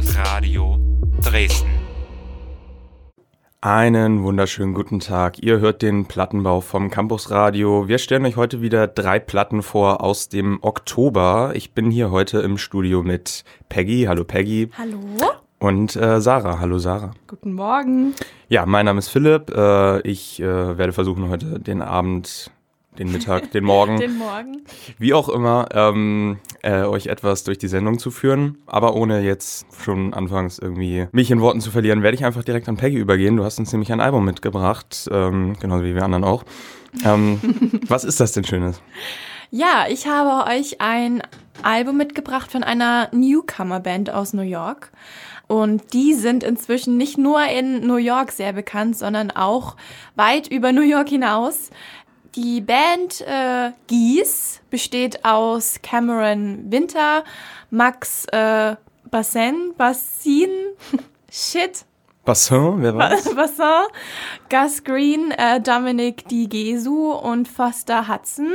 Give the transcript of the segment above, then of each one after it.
Campus Radio Dresden. Einen wunderschönen guten Tag. Ihr hört den Plattenbau vom Campus Radio. Wir stellen euch heute wieder drei Platten vor aus dem Oktober. Ich bin hier heute im Studio mit Peggy. Hallo Peggy. Hallo. Und äh, Sarah. Hallo Sarah. Guten Morgen. Ja, mein Name ist Philipp. Äh, ich äh, werde versuchen, heute den Abend den Mittag, den Morgen, den Morgen. wie auch immer, ähm, äh, euch etwas durch die Sendung zu führen. Aber ohne jetzt schon anfangs irgendwie mich in Worten zu verlieren, werde ich einfach direkt an Peggy übergehen. Du hast uns nämlich ein Album mitgebracht, ähm, genauso wie wir anderen auch. Ähm, was ist das denn Schönes? Ja, ich habe euch ein Album mitgebracht von einer Newcomer-Band aus New York. Und die sind inzwischen nicht nur in New York sehr bekannt, sondern auch weit über New York hinaus. Die Band äh, Gies besteht aus Cameron Winter, Max äh, Bassin, Bassin, shit. Bassin, wer war das? Bassin, Gus Green, äh, Dominic Di Gesu und Foster Hudson.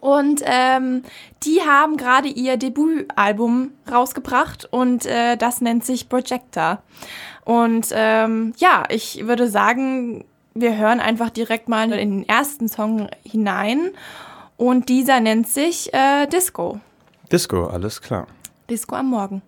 Und ähm, die haben gerade ihr Debütalbum rausgebracht und äh, das nennt sich Projector. Und ähm, ja, ich würde sagen, wir hören einfach direkt mal in den ersten Song hinein. Und dieser nennt sich äh, Disco. Disco, alles klar. Disco am Morgen.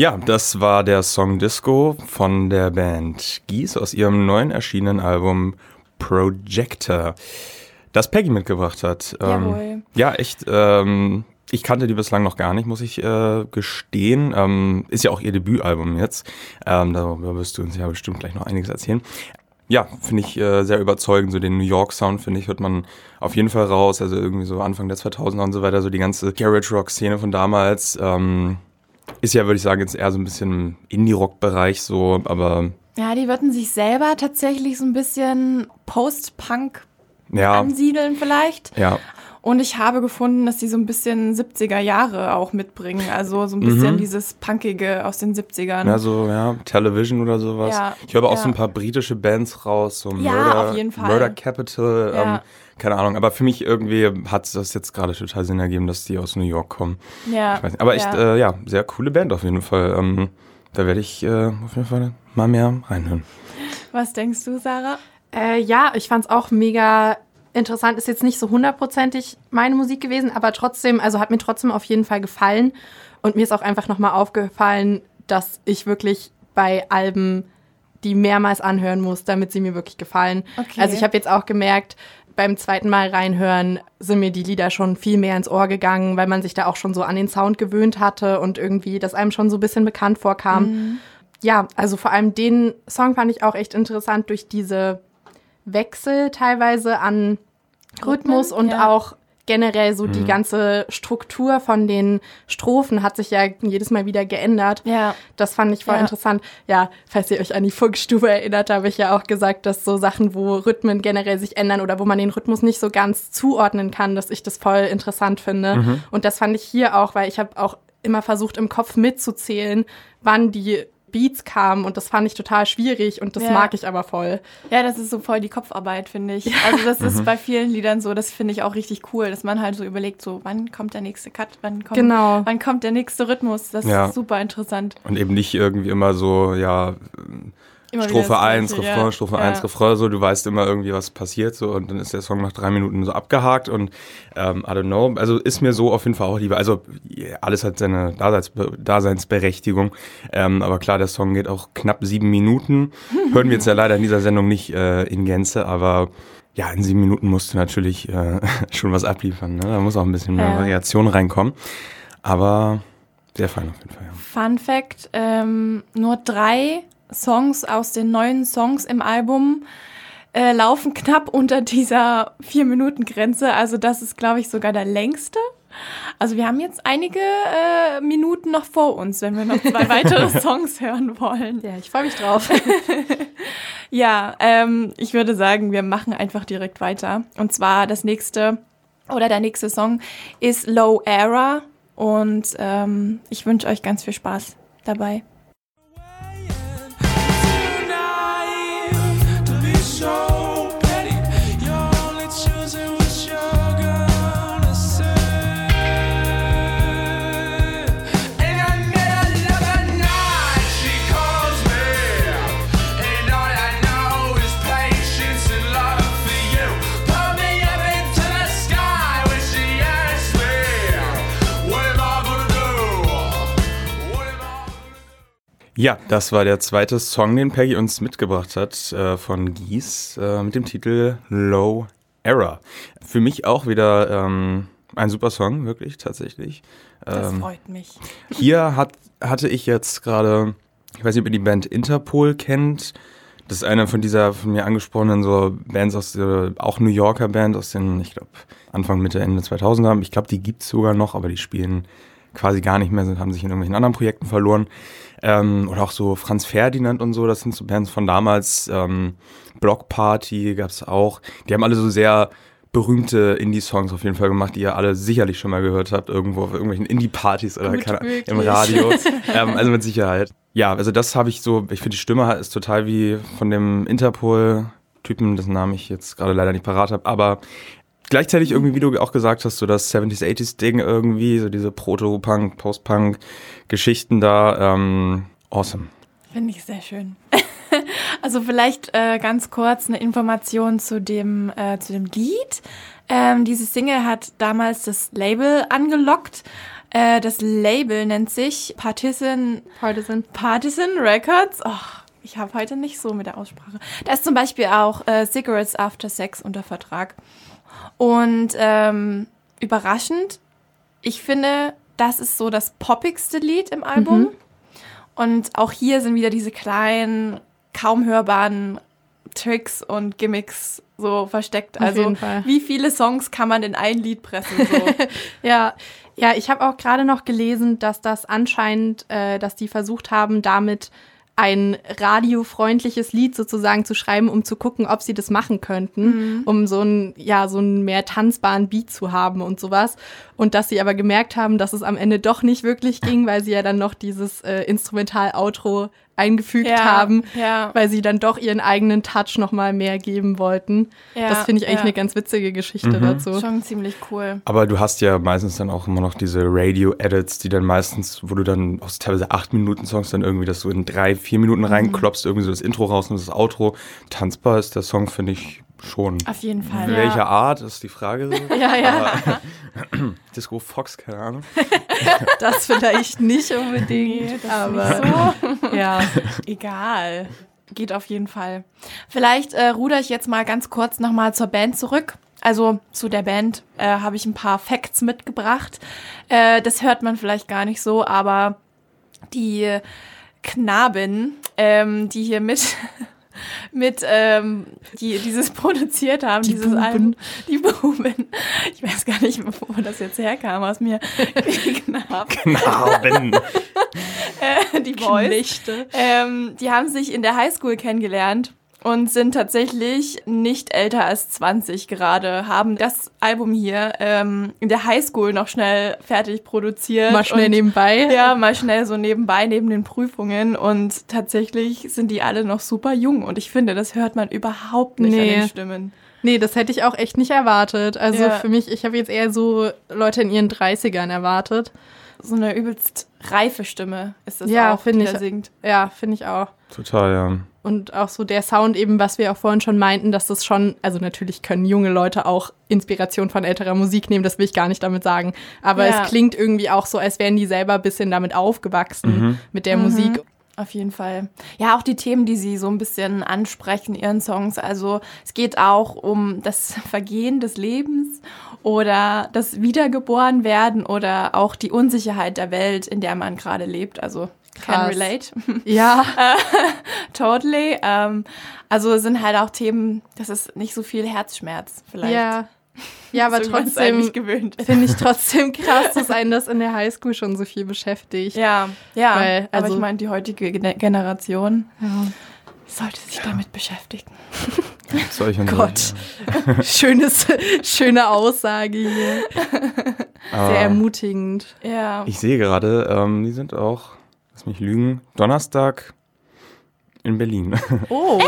Ja, das war der Song Disco von der Band Gies aus ihrem neuen erschienenen Album Projector, das Peggy mitgebracht hat. Ähm, ja, echt. Ähm, ich kannte die bislang noch gar nicht, muss ich äh, gestehen. Ähm, ist ja auch ihr Debütalbum jetzt. Ähm, darüber wirst du uns ja bestimmt gleich noch einiges erzählen. Ja, finde ich äh, sehr überzeugend. So den New York Sound, finde ich, hört man auf jeden Fall raus. Also irgendwie so Anfang der 2000er und so weiter, so die ganze Garage Rock Szene von damals. Ähm, ist ja, würde ich sagen, jetzt eher so ein bisschen im Indie-Rock-Bereich so, aber. Ja, die würden sich selber tatsächlich so ein bisschen Post-Punk ja. ansiedeln vielleicht. Ja. Und ich habe gefunden, dass die so ein bisschen 70er Jahre auch mitbringen. Also so ein bisschen mhm. dieses Punkige aus den 70ern. Ja, so, ja, Television oder sowas. Ja, ich höre aber ja. auch so ein paar britische Bands raus, so ja, Murder, auf jeden Fall. Murder Capital. Ja. Ähm, keine Ahnung, aber für mich irgendwie hat das jetzt gerade total Sinn ergeben, dass die aus New York kommen. Ja. Aber echt, ja. Äh, ja, sehr coole Band auf jeden Fall. Ähm, da werde ich äh, auf jeden Fall mal mehr reinhören. Was denkst du, Sarah? Äh, ja, ich fand es auch mega interessant. Ist jetzt nicht so hundertprozentig meine Musik gewesen, aber trotzdem, also hat mir trotzdem auf jeden Fall gefallen. Und mir ist auch einfach nochmal aufgefallen, dass ich wirklich bei Alben die mehrmals anhören muss, damit sie mir wirklich gefallen. Okay. Also ich habe jetzt auch gemerkt, beim zweiten Mal reinhören sind mir die Lieder schon viel mehr ins Ohr gegangen, weil man sich da auch schon so an den Sound gewöhnt hatte und irgendwie das einem schon so ein bisschen bekannt vorkam. Mhm. Ja, also vor allem den Song fand ich auch echt interessant durch diese Wechsel teilweise an Rhythmus und ja. auch generell so Mhm. die ganze Struktur von den Strophen hat sich ja jedes Mal wieder geändert. Ja. Das fand ich voll Ja. interessant. Ja, falls ihr euch an die Funkstube erinnert, habe ich ja auch gesagt, dass so Sachen, wo Rhythmen generell sich ändern oder wo man den Rhythmus nicht so ganz zuordnen kann, dass ich das voll interessant finde. Mhm. Und das fand ich hier auch, weil ich habe auch immer versucht, im Kopf mitzuzählen, wann die Beats kamen und das fand ich total schwierig und das Ja. mag ich aber voll. Ja, das ist so voll die Kopfarbeit, finde ich. Also das Mhm. ist bei vielen Liedern so, das finde ich auch richtig cool, dass man halt so überlegt, so wann kommt der nächste Cut, wann kommt, Genau. wann kommt der nächste Rhythmus. Das Ja. ist super interessant. Und eben nicht irgendwie immer so, ja, Immer Strophe das 1, Gleiche, Refrain, ja. Strophe ja. 1, Refrain, so, du weißt immer irgendwie, was passiert, so, und dann ist der Song nach drei Minuten so abgehakt und ähm, I don't know, also ist mir so auf jeden Fall auch lieber, also alles hat seine Daseins Daseinsberechtigung, ähm, aber klar, der Song geht auch knapp sieben Minuten, hören wir jetzt ja leider in dieser Sendung nicht äh, in Gänze, aber ja, in sieben Minuten musst du natürlich äh, schon was abliefern, ne? da muss auch ein bisschen mehr Ja. Variation reinkommen, aber sehr fein auf jeden Fall, ja. Fun Fact, ähm, nur drei Songs aus den neuen Songs im Album äh, laufen knapp unter dieser Vier-Minuten-Grenze. Also das ist, glaube ich, sogar der längste Also wir haben jetzt einige äh, Minuten noch vor uns, wenn wir noch zwei weitere Songs hören wollen. Ja, ich freue mich drauf. Ja, ähm, ich würde sagen, wir machen einfach direkt weiter. Und zwar das nächste oder der nächste Song ist Low Era und ähm, ich wünsche euch ganz viel Spaß dabei. Ja, das war der zweite Song, den Peggy uns mitgebracht hat äh, von Gies äh, mit dem Titel Low Error. Für mich auch wieder ähm, ein super Song, wirklich, tatsächlich. Das Ähm, freut mich. hier hat, hatte ich jetzt gerade, ich weiß nicht, ob ihr die Band Interpol kennt. Das ist eine von dieser von mir angesprochenen so Bands aus der, auch New Yorker Band aus den, ich glaube, Anfang, Mitte, Ende 2000er. Ich glaube, die gibt's sogar noch, aber die spielen quasi gar nicht mehr, sind, haben sich in irgendwelchen anderen Projekten verloren. Ähm, oder auch so Franz Ferdinand und so, das sind so Bands von damals. Ähm, Block Party gab's auch. Die haben alle so sehr berühmte Indie-Songs auf jeden Fall gemacht, die ihr alle sicherlich schon mal gehört habt, irgendwo auf irgendwelchen Indie-Partys oder Gut keine, im. Radio. ähm, also mit Sicherheit. Ja, also das habe ich so, ich finde die Stimme ist total wie von dem Interpol-Typen, dessen Namen ich jetzt gerade leider nicht parat habe, aber gleichzeitig irgendwie, wie du auch gesagt hast, so das 70s, 80s Ding irgendwie, so diese Proto-Punk, Post-Punk-Geschichten da, ähm, awesome. Finde ich sehr schön. also vielleicht äh, ganz kurz eine Information zu dem, äh, zu dem Lied. Ähm, diese Single hat damals das Label angelockt. Äh, das Label nennt sich Partisan, Heute sind Partisan Records. Oh, ich habe heute nicht so mit der Aussprache. Da ist zum Beispiel auch äh, Cigarettes After Sex unter Vertrag. Und ähm, überraschend, ich finde, das ist so das poppigste Lied im Album. Und auch hier sind wieder diese kleinen, kaum hörbaren Tricks und Gimmicks so versteckt. Auf also wie viele Songs kann man in ein Lied pressen? So? Ja, ja, ich habe auch gerade noch gelesen, dass das anscheinend, äh, dass die versucht haben, damit ein radiofreundliches Lied sozusagen zu schreiben, um zu gucken, ob sie das machen könnten, um so einen, ja, so einen mehr tanzbaren Beat zu haben und sowas. Und dass sie aber gemerkt haben, dass es am Ende doch nicht wirklich ging, weil sie ja dann noch dieses äh, Instrumental-Outro eingefügt Ja, haben, ja. weil sie dann doch ihren eigenen Touch noch mal mehr geben wollten. Ja, das finde ich eigentlich ja. eine ganz witzige Geschichte Mhm. dazu. Schon ziemlich cool. Aber du hast ja meistens dann auch immer noch diese Radio-Edits, die dann meistens, wo du dann aus teilweise acht Minuten Songs dann irgendwie das so in drei, vier Minuten reinklopfst, irgendwie so das Intro raus und das Outro. Tanzbar ist der Song, finde ich schon. Auf jeden Fall. Welcher Art ist die Frage so? Ja, ja, Aber, Disco Fox, keine Ahnung. das vielleicht nicht unbedingt, Nee, das aber so. ja. Egal. Geht auf jeden Fall. Vielleicht äh, ruder ich jetzt mal ganz kurz nochmal zur Band zurück. Also zu der Band äh, habe ich ein paar Facts mitgebracht. Äh, das hört man vielleicht gar nicht so, aber die Knaben, ähm, die hier mit, mit ähm, die dieses produziert haben, Die dieses Buben. Album, die Buben. Ich weiß gar nicht, wo das jetzt herkam aus mir. Die Knaben, Narben. äh, die Boys. Ähm, die haben sich in der Highschool kennengelernt und sind tatsächlich nicht älter als 20 gerade, haben das Album hier ähm, in der Highschool noch schnell fertig produziert. Mal schnell und, nebenbei. Ja, mal schnell so nebenbei, neben den Prüfungen. Und tatsächlich sind die alle noch super jung. Und ich finde, das hört man überhaupt nicht Nee. an den Stimmen. Nee, das hätte ich auch echt nicht erwartet. Also Ja. für mich, ich habe jetzt eher so Leute in ihren 30ern erwartet. So eine übelst reife Stimme ist das Ja, auch, finde die ich. da singt. Ja, finde ich auch. Total, ja. Und auch so der Sound eben, was wir auch vorhin schon meinten, dass das schon, also natürlich können junge Leute auch Inspiration von älterer Musik nehmen, das will ich gar nicht damit sagen. Aber Ja. es klingt irgendwie auch so, als wären die selber ein bisschen damit aufgewachsen, mit der Musik. Auf jeden Fall. Ja, auch die Themen, die sie so ein bisschen ansprechen in ihren Songs. Also es geht auch um das Vergehen des Lebens oder das Wiedergeborenwerden oder auch die Unsicherheit der Welt, in der man gerade lebt. Also can Krass. relate. Ja, totally. Ähm, also es sind halt auch Themen, das ist nicht so viel Herzschmerz vielleicht. ja. Ja, aber So, trotzdem finde ich trotzdem krass, dass einen das in der Highschool schon so viel beschäftigt. Ja, ja. Weil, aber also- ich meine, die heutige Gene- Generation Ja. sollte sich damit beschäftigen. Solche Gott. Schönes, schöne Aussage hier. Aber Sehr ermutigend. Ja. Ich sehe gerade, ähm, die sind auch, lass mich lügen, Donnerstag in Berlin. Oh.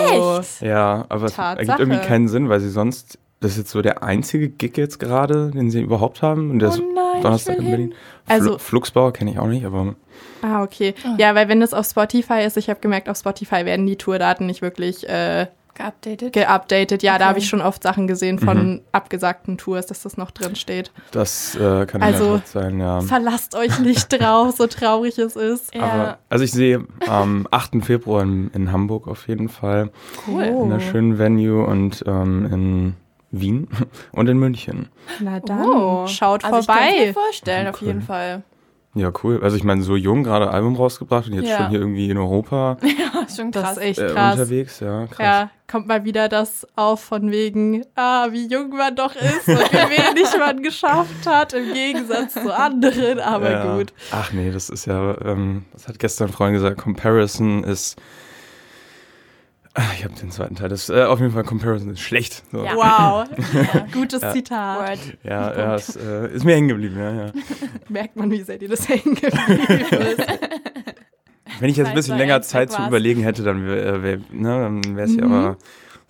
Echt? ja, aber es Tatsache. ergibt irgendwie keinen Sinn, weil sie sonst, das ist jetzt so der einzige Gig jetzt gerade, den sie überhaupt haben. Und der Oh ist nein, Donnerstag in Berlin. hin. Also- Flu Flugsbauer kenne ich auch nicht, aber Ah, okay. Ja, weil wenn das auf Spotify ist, ich habe gemerkt, auf Spotify werden die Tourdaten nicht wirklich äh, Geupdatet. geupdatet. Ja, da Okay. habe ich schon oft Sachen gesehen von Mhm. abgesagten Tours, dass das noch drin steht. das äh, kann Also, also, sein, ja. Verlasst euch nicht drauf, so traurig es ist. ja. Aber, also ich sehe am 8. Februar in, in Hamburg auf jeden Fall, cool. Oh. in einer schönen Venue und ähm, in Wien und in München. Na dann, Oh. schaut also Ich kann mir vorbei. vorstellen, auf Cool. jeden Fall. Ja, cool. Also ich meine, so jung gerade Album rausgebracht und jetzt Ja. schon hier irgendwie in Europa Ja, schon Das krass. ist echt äh, krass. unterwegs. Ja, krass. Ja, kommt mal wieder das auf von wegen, ah, wie jung man doch ist und wie wenig man geschafft hat im Gegensatz zu anderen, aber ja. gut. Ach nee, das ist ja, ähm, das hat gestern ein Freund gesagt, Comparison ist. Ah, Ich habe den zweiten Teil. Das, äh, auf jeden Fall, Comparison ist schlecht. So. Ja. Wow, Ja. gutes Ja. Zitat. Word. Ja, ja, es äh, ist mir hängen geblieben. Ja, ja. Merkt man, wie sehr dir das hängen geblieben ist. Wenn ich jetzt ein bisschen es länger Zeit zu überlegen hätte, dann wäre wär, ne, es ja Mhm. aber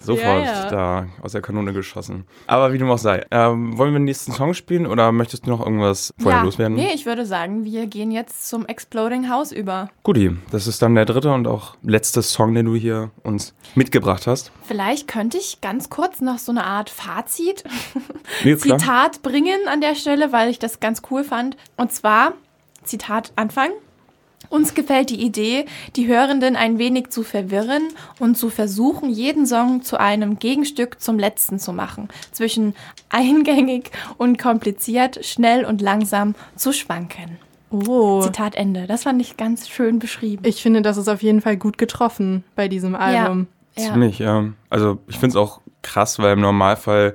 sofort Ja, ja. da aus der Kanone geschossen. Aber wie dem auch sei. Ähm, wollen wir den nächsten Song spielen oder möchtest du noch irgendwas vorher ja. loswerden? Nee, ich würde sagen, wir gehen jetzt zum Exploding House über. Guti, das ist dann der dritte und auch letzte Song, den du hier uns mitgebracht hast. Vielleicht könnte ich ganz kurz noch so eine Art Fazit, Nee. Zitat bringen an der Stelle, weil ich das ganz cool fand. Und zwar, Zitat Anfang. Uns gefällt die Idee, die Hörenden ein wenig zu verwirren und zu versuchen, jeden Song zu einem Gegenstück zum letzten zu machen. Zwischen eingängig und kompliziert, schnell und langsam zu schwanken. Oh, Zitat Ende. Das fand ich ganz schön beschrieben. ich finde, das ist auf jeden Fall gut getroffen bei diesem Album. Ja. Ziemlich, ja. Also ich finde es auch krass, weil im Normalfall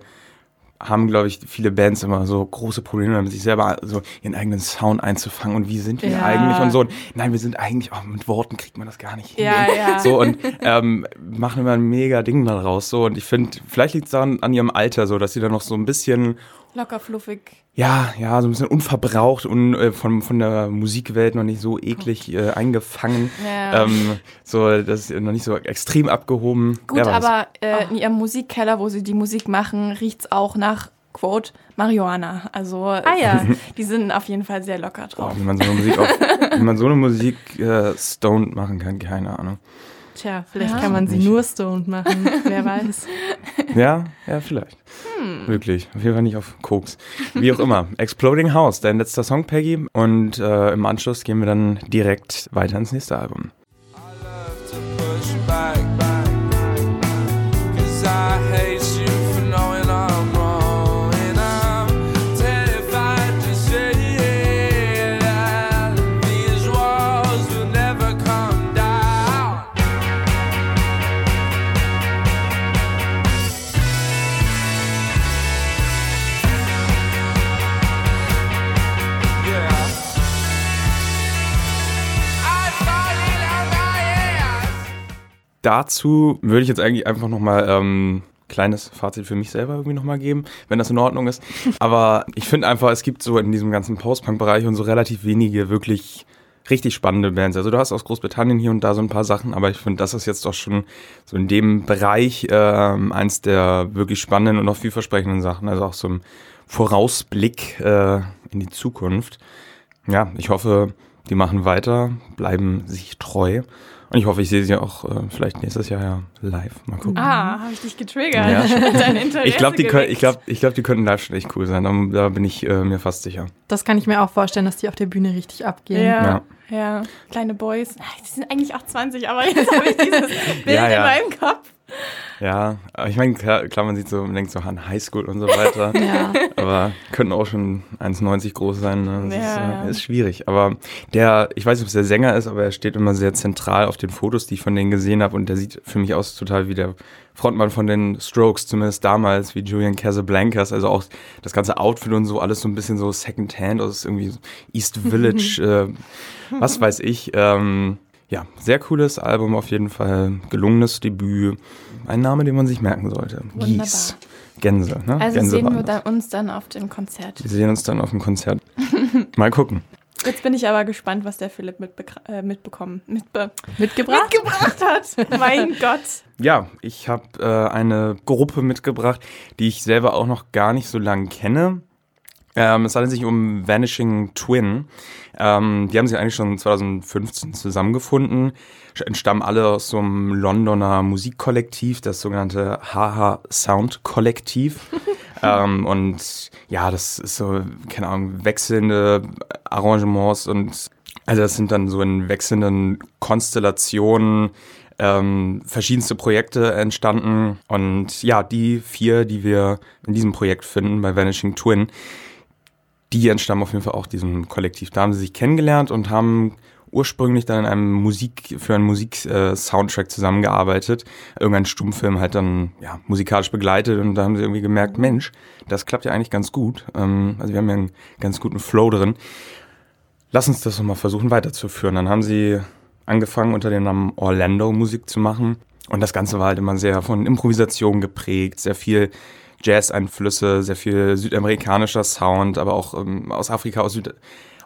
haben, glaube ich, viele Bands immer so große Probleme damit, sich selber so ihren eigenen Sound einzufangen und wie sind wir Ja. eigentlich und so. Und nein, wir sind eigentlich, oh, mit Worten kriegt man das gar nicht hin. Ja, ja. So und ähm, machen immer ein mega Ding daraus. So und ich finde, vielleicht liegt es daran an ihrem Alter so, dass sie da noch so ein bisschen Locker fluffig. ja, ja, so ein bisschen unverbraucht und äh, von, von der Musikwelt noch nicht so eklig äh, eingefangen. Ja. Ähm, so, das ist noch nicht so extrem abgehoben. Gut, aber äh, in ihrem Musikkeller, wo sie die Musik machen, riecht's auch nach, Quote, Marihuana. Also Ah ja. die sind auf jeden Fall sehr locker drauf. wie man so eine Musik, wie man so eine Musik äh, stoned machen kann, keine Ahnung. Tja, vielleicht Ja. kann man sie Nicht. nur stoned machen. Wer weiß. Ja, ja, vielleicht. Hm. Wirklich. Auf jeden Fall nicht auf Koks. Wie auch immer. Exploding House, dein letzter Song, Peggy. Und äh, im Anschluss gehen wir dann direkt weiter ins nächste Album. love to push back, Cause I hate Dazu würde ich jetzt eigentlich einfach nochmal ähm, kleines Fazit für mich selber irgendwie nochmal geben, wenn das in Ordnung ist. Aber ich finde einfach, es gibt so in diesem ganzen Post-Punk-Bereich und so relativ wenige wirklich richtig spannende Bands. Also du hast aus Großbritannien hier und da so ein paar Sachen, aber ich finde, das ist jetzt doch schon so in dem Bereich ähm, eins der wirklich spannenden und auch vielversprechenden Sachen. Also auch so ein Vorausblick äh, in die Zukunft. Ja, ich hoffe, die machen weiter, bleiben sich treu. Und ich hoffe, ich sehe sie auch äh, vielleicht nächstes Jahr ja live. Mal gucken. Ah, habe ich dich getriggert. Ja, schon. Dein Interesse ich glaube, die, können, ich glaub, ich glaub, die könnten live schon echt cool sein. Da, da bin ich äh, mir fast sicher. Das kann ich mir auch vorstellen, dass die auf der Bühne richtig abgehen. Ja, Ja. ja, Kleine Boys. Ach, Die sind eigentlich auch 20, aber jetzt habe ich dieses Bild Ja, ja. in meinem Kopf. Ja, ich meine, klar, klar, man sieht so, man denkt so an Highschool und so weiter. Ja. aber könnten auch schon 1,90 groß sein. Ne? Das Ja, ist, äh, ist schwierig. Aber der, ich weiß nicht, ob es der Sänger ist, aber er steht immer sehr zentral auf den Fotos, die ich von denen gesehen habe. Und der sieht für mich aus total wie der Frontmann von den Strokes, zumindest damals, wie Julian Casablancas. Also auch das ganze Outfit und so, alles so ein bisschen so Secondhand, also irgendwie so East Village, äh, was weiß ich. Ähm, ja, sehr cooles Album auf jeden Fall. Gelungenes Debüt. Ein Name, den man sich merken sollte. Gies. Gänse, ne? Also Gänse sehen wir dann uns dann auf dem Konzert. Wir sehen uns dann auf dem Konzert. Mal gucken. Jetzt bin ich aber gespannt, was der Philipp mitbekra- äh, mitbekommen, mitbe Mitgebracht? mitgebracht hat. mein Gott. Ja, ich habe äh, eine Gruppe mitgebracht, die ich selber auch noch gar nicht so lange kenne. Ähm, es handelt sich um Vanishing Twin. Ähm, die haben sich eigentlich schon 2015 zusammengefunden, entstammen alle aus so einem Londoner Musikkollektiv, das sogenannte Haha Sound Kollektiv. ähm, und ja, das ist so, keine Ahnung, wechselnde Arrangements und also das sind dann so in wechselnden Konstellationen ähm, verschiedenste Projekte entstanden. Und ja, die vier, die wir in diesem Projekt finden bei Vanishing Twin, die entstammen auf jeden Fall auch diesem Kollektiv. Da haben sie sich kennengelernt und haben ursprünglich dann in einem Musik, für einen Musik-Soundtrack zusammengearbeitet. Irgendein Stummfilm halt dann, ja, musikalisch begleitet und da haben sie irgendwie gemerkt, Mensch, das klappt ja eigentlich ganz gut. Ähm, also wir haben ja einen ganz guten Flow drin. Lass uns das doch mal versuchen weiterzuführen. Dann haben sie angefangen unter dem Namen Orlando Musik zu machen. Und das Ganze war halt immer sehr von Improvisation geprägt, sehr viel Jazz-Einflüsse, sehr viel südamerikanischer Sound, aber auch ähm, aus Afrika, aus Süd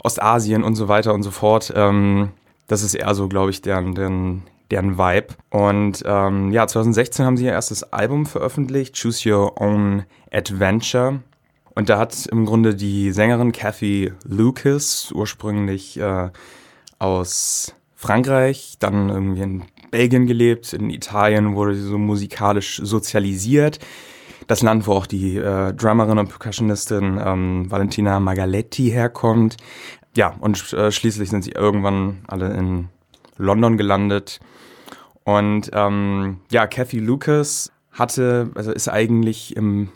Ostasien und so weiter und so fort. Ähm, das ist eher so, glaube ich, deren, deren, deren Vibe. Und ähm, ja, 2016 haben sie ihr erstes Album veröffentlicht, Choose Your Own Adventure. Und da hat im Grunde die Sängerin Kathy Lucas, ursprünglich äh, aus Frankreich, dann irgendwie in Belgien gelebt, in Italien wurde sie so musikalisch sozialisiert. Das Land, wo auch die äh, Drummerin und Percussionistin ähm, Valentina Magaletti herkommt. Ja, und äh, schließlich sind sie irgendwann alle in London gelandet. Und ähm, ja, Kathy Lucas hatte, also ist eigentlich im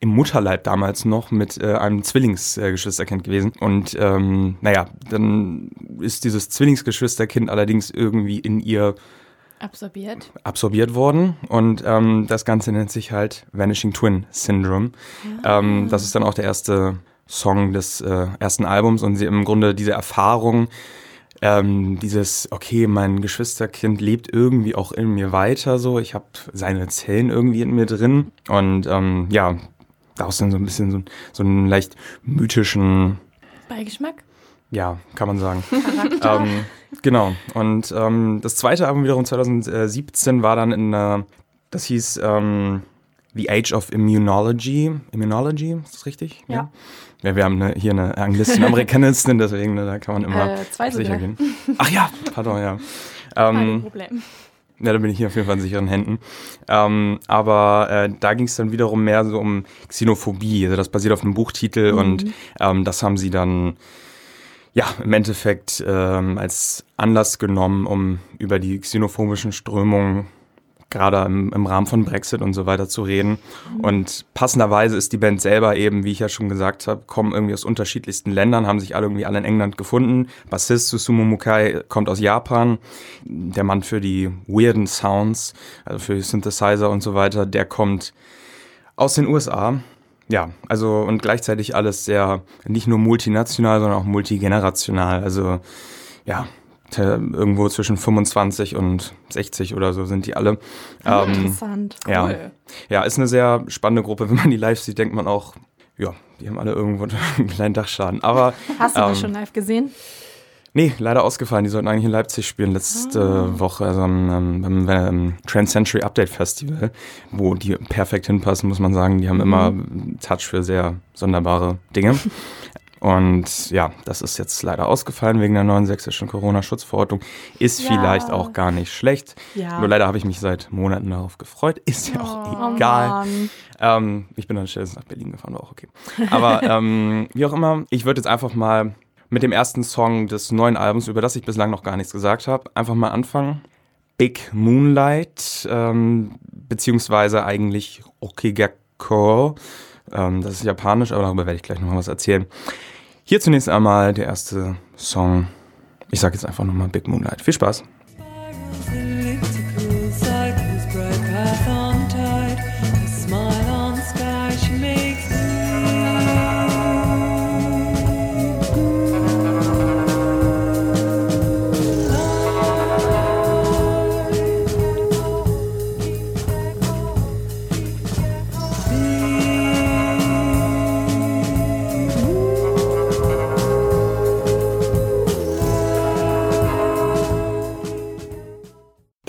im Mutterleib damals noch mit äh, einem Zwillingsgeschwisterkind gewesen. Und ähm, naja, dann ist dieses Zwillingsgeschwisterkind allerdings irgendwie in ihr Absorbiert. absorbiert worden. Und ähm, das Ganze nennt sich halt Vanishing Twin Syndrome. Ähm, das ist dann auch der erste Song des äh, ersten Albums und sie im Grunde diese Erfahrung, ähm, dieses, okay, mein Geschwisterkind lebt irgendwie auch in mir weiter, so, ich habe seine Zellen irgendwie in mir drin und ähm, ja, daraus dann so ein bisschen so, so einen leicht mythischen, Beigeschmack. ja, kann man sagen. ähm, genau. Und ähm, das zweite Album wiederum 2017 war dann in, äh, das hieß ähm, The Age of Immunology. Immunology, ist das richtig? Ja. Ja, wir haben eine, hier eine Anglistin, Amerikanistin, deswegen ne, da kann man immer Äh, sicher gehen. Ach ja, pardon, ja. Kein Ähm, Problem. ja, da bin ich hier auf jeden Fall in sicheren Händen. Ähm, aber äh, da ging es dann wiederum mehr so um Xenophobie. Also das basiert auf einem Buchtitel und ähm, das haben sie dann ja im Endeffekt ähm, als Anlass genommen, um über die xenophobischen Strömungen gerade im, im Rahmen von Brexit und so weiter zu reden. Und passenderweise ist die Band selber eben, wie ich ja schon gesagt habe, kommen irgendwie aus unterschiedlichsten Ländern, haben sich alle irgendwie alle in England gefunden. Bassist Susumu Mukai kommt aus Japan. Der Mann für die weirden Sounds, also für Synthesizer und so weiter, der kommt aus den USA. Ja, also und gleichzeitig alles sehr nicht nur multinational, sondern auch multigenerational. Also ja, irgendwo zwischen 25 und 60 oder so sind die alle. Ähm, Interessant. ja. Cool. ja, ist eine sehr spannende Gruppe. Wenn man die live sieht, denkt man auch, ja, die haben alle irgendwo einen kleinen Dachschaden. Aber Hast du das ähm, schon live gesehen? Nee, leider ausgefallen. Die sollten eigentlich in Leipzig spielen letzte Woche, also am, beim ähm, Trans Century Update Festival, wo die perfekt hinpassen, muss man sagen. Die haben immer einen Touch für sehr sonderbare Dinge. Und ja, das ist jetzt leider ausgefallen wegen der neuen sächsischen Corona-Schutzverordnung. Ist Ja. vielleicht auch gar nicht schlecht. Ja. Nur leider habe ich mich seit Monaten darauf gefreut. Ist ja auch Oh egal. Mann. Ähm, ich bin dann stattdessen nach Berlin gefahren, war auch okay. Aber ähm, wie auch immer, ich würde jetzt einfach mal mit dem ersten Song des neuen Albums, über das ich bislang noch gar nichts gesagt habe, einfach mal anfangen. Big Moonlight. Ähm, beziehungsweise eigentlich Okigako. Ähm, das ist japanisch, aber darüber werde ich gleich nochmal was erzählen. Hier zunächst einmal der erste Song. Ich sage jetzt einfach nochmal Big Moonlight. Viel Spaß.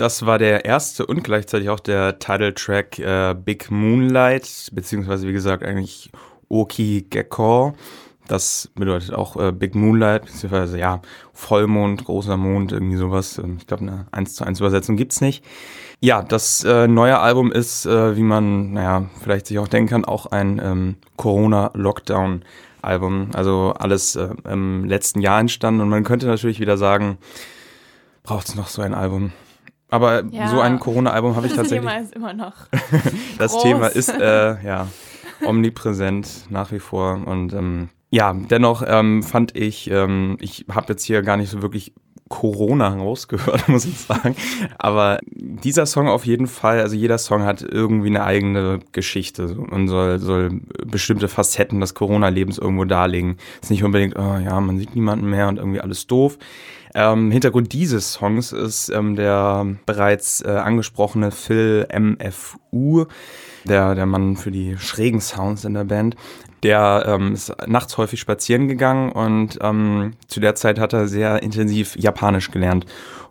Das war der erste und gleichzeitig auch der Titeltrack äh, Big Moonlight, beziehungsweise wie gesagt eigentlich Oki Gekko. Das bedeutet auch äh, Big Moonlight, beziehungsweise ja, Vollmond, großer Mond, irgendwie sowas. Ähm, Ich glaube, eine 1 zu 1 Übersetzung gibt's nicht. Ja, das äh, neue Album ist, äh, wie man, naja, vielleicht sich auch denken kann, auch ein ähm, Corona-Lockdown-Album. Also alles äh, im letzten Jahr entstanden und man könnte natürlich wieder sagen, braucht's noch so ein Album? Aber Ja. so ein Corona-Album habe ich Das tatsächlich. Thema ist immer noch. Das groß. Thema ist äh, ja omnipräsent nach wie vor und ähm, ja, dennoch ähm, fand ich, ähm, ich habe jetzt hier gar nicht so wirklich Corona rausgehört, muss ich sagen. Aber dieser Song auf jeden Fall, also jeder Song hat irgendwie eine eigene Geschichte und soll, soll bestimmte Facetten des Corona-Lebens irgendwo darlegen. ist nicht unbedingt, oh, ja, man sieht niemanden mehr und irgendwie alles doof. Ähm, Hintergrund dieses Songs ist ähm, der bereits äh, angesprochene Phil MFU, der, der Mann für die schrägen Sounds in der Band. Der ähm, ist nachts häufig spazieren gegangen und ähm, zu der Zeit hat er sehr intensiv Japanisch gelernt